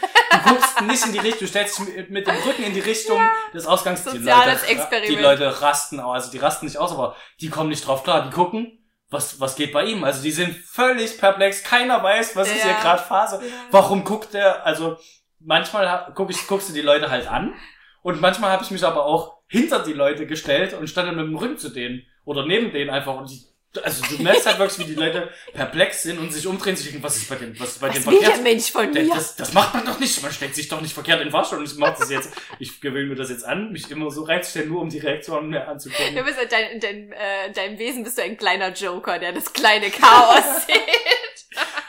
S1: Du guckst nicht in die Richtung, du stellst dich mit, dem Rücken in die Richtung des Ausgangs. Die Leute,
S2: Experiment.
S1: Die Leute rasten, also die rasten nicht aus, aber die kommen nicht drauf klar, die gucken. Was, was geht bei ihm? Also die sind völlig perplex, keiner weiß, was ist
S2: Ja.
S1: hier gerade Phase. Warum guckt der? Also manchmal guck ich, guckst du die Leute halt an und manchmal habe ich mich aber auch hinter die Leute gestellt und stand dann mit dem Rücken zu denen oder neben denen einfach und die, also du merkst halt wirklich, wie die Leute perplex sind und sich umdrehen, sich denken, was ist bei dem, was ist bei dem
S2: Was der
S1: verkehrt?
S2: Mensch von
S1: Das,
S2: mir?
S1: das, das macht man doch nicht. Man stellt sich doch nicht verkehrt in den Fahrstuhl. Und ich mache das jetzt. Ich gewöhne mir das jetzt an, mich immer so reinzustellen, nur um die Reaktionen mehr
S2: Du
S1: anzugucken.
S2: bist in, dein, in, dein, äh, in deinem Wesen bist du ein kleiner Joker, der das kleine Chaos sieht.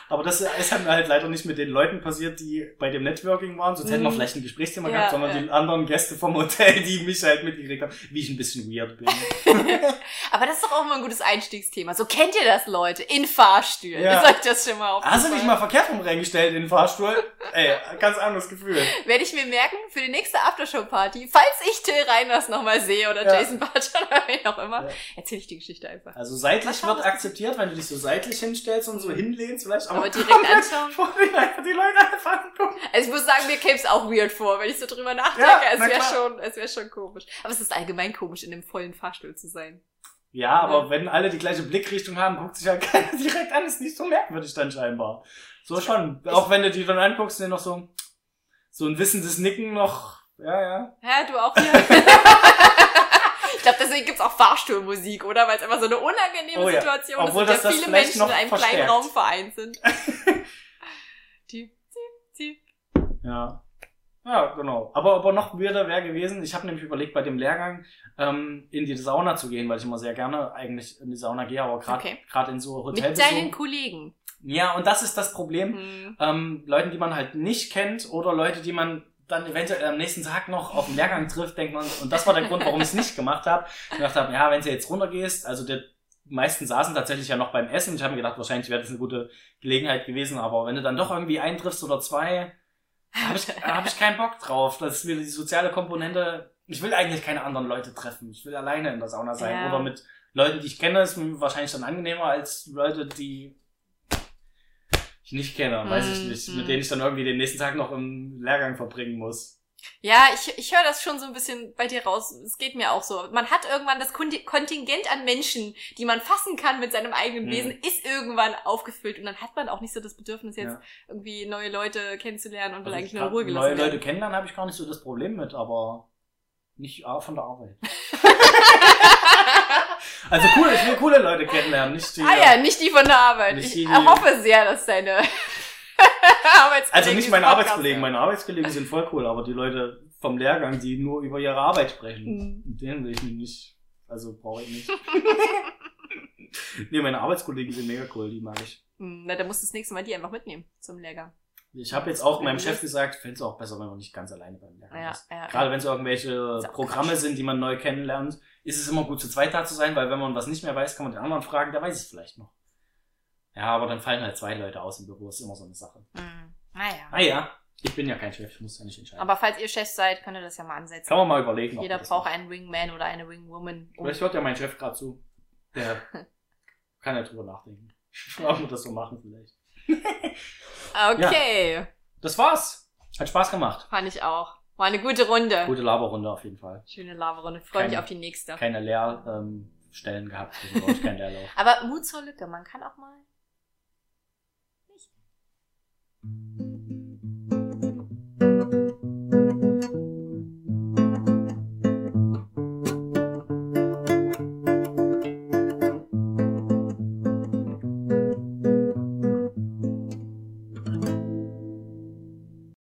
S1: Aber das ist halt, halt leider nicht mit den Leuten passiert, die bei dem Networking waren. Sonst hätten wir
S2: Mhm.
S1: vielleicht ein Gesprächsthema
S2: Ja,
S1: gehabt, sondern
S2: ja.
S1: die anderen Gäste vom Hotel, die mich halt mitgekriegt haben, wie ich ein bisschen weird bin.
S2: Aber das ist doch auch mal ein gutes Einstiegsthema. So kennt ihr das, Leute, in Fahrstühlen.
S1: Ja.
S2: Ist euch das schon mal aufgefallen?
S1: Hast du dich mal verkehrt rum reingestellt in den Fahrstuhl? Ey, ganz anderes Gefühl.
S2: Werde ich mir merken für die nächste Aftershow-Party, falls ich Till Reiners nochmal sehe oder
S1: Ja.
S2: Jason Barton oder wen auch immer,
S1: Ja.
S2: erzähle ich die Geschichte einfach.
S1: Also seitlich wird akzeptiert, wenn du dich so seitlich hinstellst und so hinlehnst vielleicht.
S2: Aber direkt anschauen?
S1: die Leute- einfach angucken.
S2: Also ich muss sagen, mir käme es auch weird vor, wenn ich so drüber nachdenke.
S1: Ja,
S2: es
S1: na
S2: wäre schon, es wäre schon komisch. Aber es ist allgemein komisch, in einem vollen Fahrstuhl zu sein.
S1: Ja, aber
S2: Ja.
S1: wenn alle die gleiche Blickrichtung haben, guckt sich halt keiner direkt an. Ist nicht so merkwürdig dann scheinbar. So schon. Auch wenn du die dann anguckst, sind noch so, so ein wissendes Nicken noch. Ja, ja.
S2: Hä, du auch hier? ich glaube, deswegen gibt's auch Fahrstuhlmusik, oder? Weil es einfach so eine unangenehme
S1: Oh ja.
S2: Situation
S1: Obwohl
S2: ist, in
S1: das
S2: der
S1: das
S2: viele Menschen in einem
S1: verstärkt.
S2: kleinen Raum vereint sind.
S1: Ja. Ja, genau. Aber, aber noch weirder wäre gewesen, ich habe nämlich überlegt, bei dem Lehrgang ähm, in die Sauna zu gehen, weil ich immer sehr gerne eigentlich in die Sauna gehe, aber gerade
S2: Okay.
S1: in so
S2: Mit deinen. Kollegen.
S1: Ja, und das ist das Problem.
S2: Hm.
S1: ähm, Leuten, die man halt nicht kennt oder Leute, die man dann eventuell am nächsten Tag noch auf dem Lehrgang trifft, denkt man, und das war der Grund, warum ich es nicht gemacht habe. Ich gedacht habe, ja, wenn du jetzt runtergehst, also der die meisten saßen tatsächlich ja noch beim Essen. Ich habe mir gedacht, wahrscheinlich wäre das eine gute Gelegenheit gewesen, aber wenn du dann doch irgendwie eintriffst oder zwei, habe ich, hab ich keinen Bock drauf. Das ist wieder die soziale Komponente. Ich will eigentlich keine anderen Leute treffen. Ich will alleine in der Sauna sein.
S2: Ja.
S1: Oder mit Leuten, die ich kenne, ist mir wahrscheinlich dann angenehmer als Leute, die ich nicht kenne, weiß ich
S2: Hm,
S1: nicht,
S2: hm.
S1: mit denen ich dann irgendwie den nächsten Tag noch im Lehrgang verbringen muss.
S2: Ja, ich, ich höre das schon so ein bisschen bei dir raus. Es geht mir auch so. Man hat irgendwann das Konti- Kontingent an Menschen, die man fassen kann mit seinem eigenen
S1: Mhm.
S2: Wesen, ist irgendwann aufgefüllt. Und dann hat man auch nicht so das Bedürfnis, jetzt
S1: Ja.
S2: irgendwie neue Leute kennenzulernen und will
S1: Also
S2: eigentlich
S1: ich
S2: nur in Ruhe gelassen
S1: neue
S2: werden.
S1: Leute kennenlernen habe ich gar nicht so das Problem mit, aber nicht ah, von der Arbeit. also cool, ich will coole Leute kennenlernen, nicht die.
S2: Ah ja, nicht die von der Arbeit. Ich
S1: die,
S2: hoffe sehr, dass deine Arbeitskollegen
S1: Also nicht meine
S2: Podcast
S1: Arbeitskollegen, meine Arbeitskollegen sind voll cool, aber die Leute vom Lehrgang, die nur über ihre Arbeit sprechen,
S2: Mhm.
S1: denen will ich mich nicht, also brauche ich nicht. nee, meine Arbeitskollegen sind mega cool, die mag ich.
S2: Hm, Na, dann musst du das nächste Mal die einfach mitnehmen zum Lehrgang.
S1: Ich habe jetzt auch meinem
S2: Mhm.
S1: Chef gesagt, fände es auch besser, wenn man nicht ganz alleine beim Lehrgang
S2: Ja,
S1: ist.
S2: ja.
S1: Gerade wenn es irgendwelche Programme sind, die man neu kennenlernt, ist es immer gut zu zweit da zu sein, weil wenn man was nicht mehr weiß, kann man den anderen fragen, der weiß es vielleicht noch. Ja, aber dann fallen halt zwei Leute aus im Büro, ist immer so eine Sache.
S2: Hm, Naja.
S1: Ah ja, Ich bin ja kein Chef, ich muss ja nicht entscheiden.
S2: Aber falls ihr Chef seid, könnt ihr das ja mal ansetzen.
S1: Kann man mal überlegen.
S2: Jeder braucht einen Wingman oder eine Wingwoman. Um
S1: Vielleicht hört ja mein Chef gerade zu. Der kann ja drüber nachdenken. Ob wir das so machen vielleicht.
S2: okay,
S1: Das war's. Hat Spaß gemacht.
S2: fand ich auch. War eine gute Runde.
S1: Gute Laberrunde auf jeden Fall.
S2: Schöne Laberrunde. Freue mich auf die nächste.
S1: Keine Leerstellen ähm, gehabt, also Leerlauf.
S2: Aber Mut zur Lücke, man kann auch mal nicht.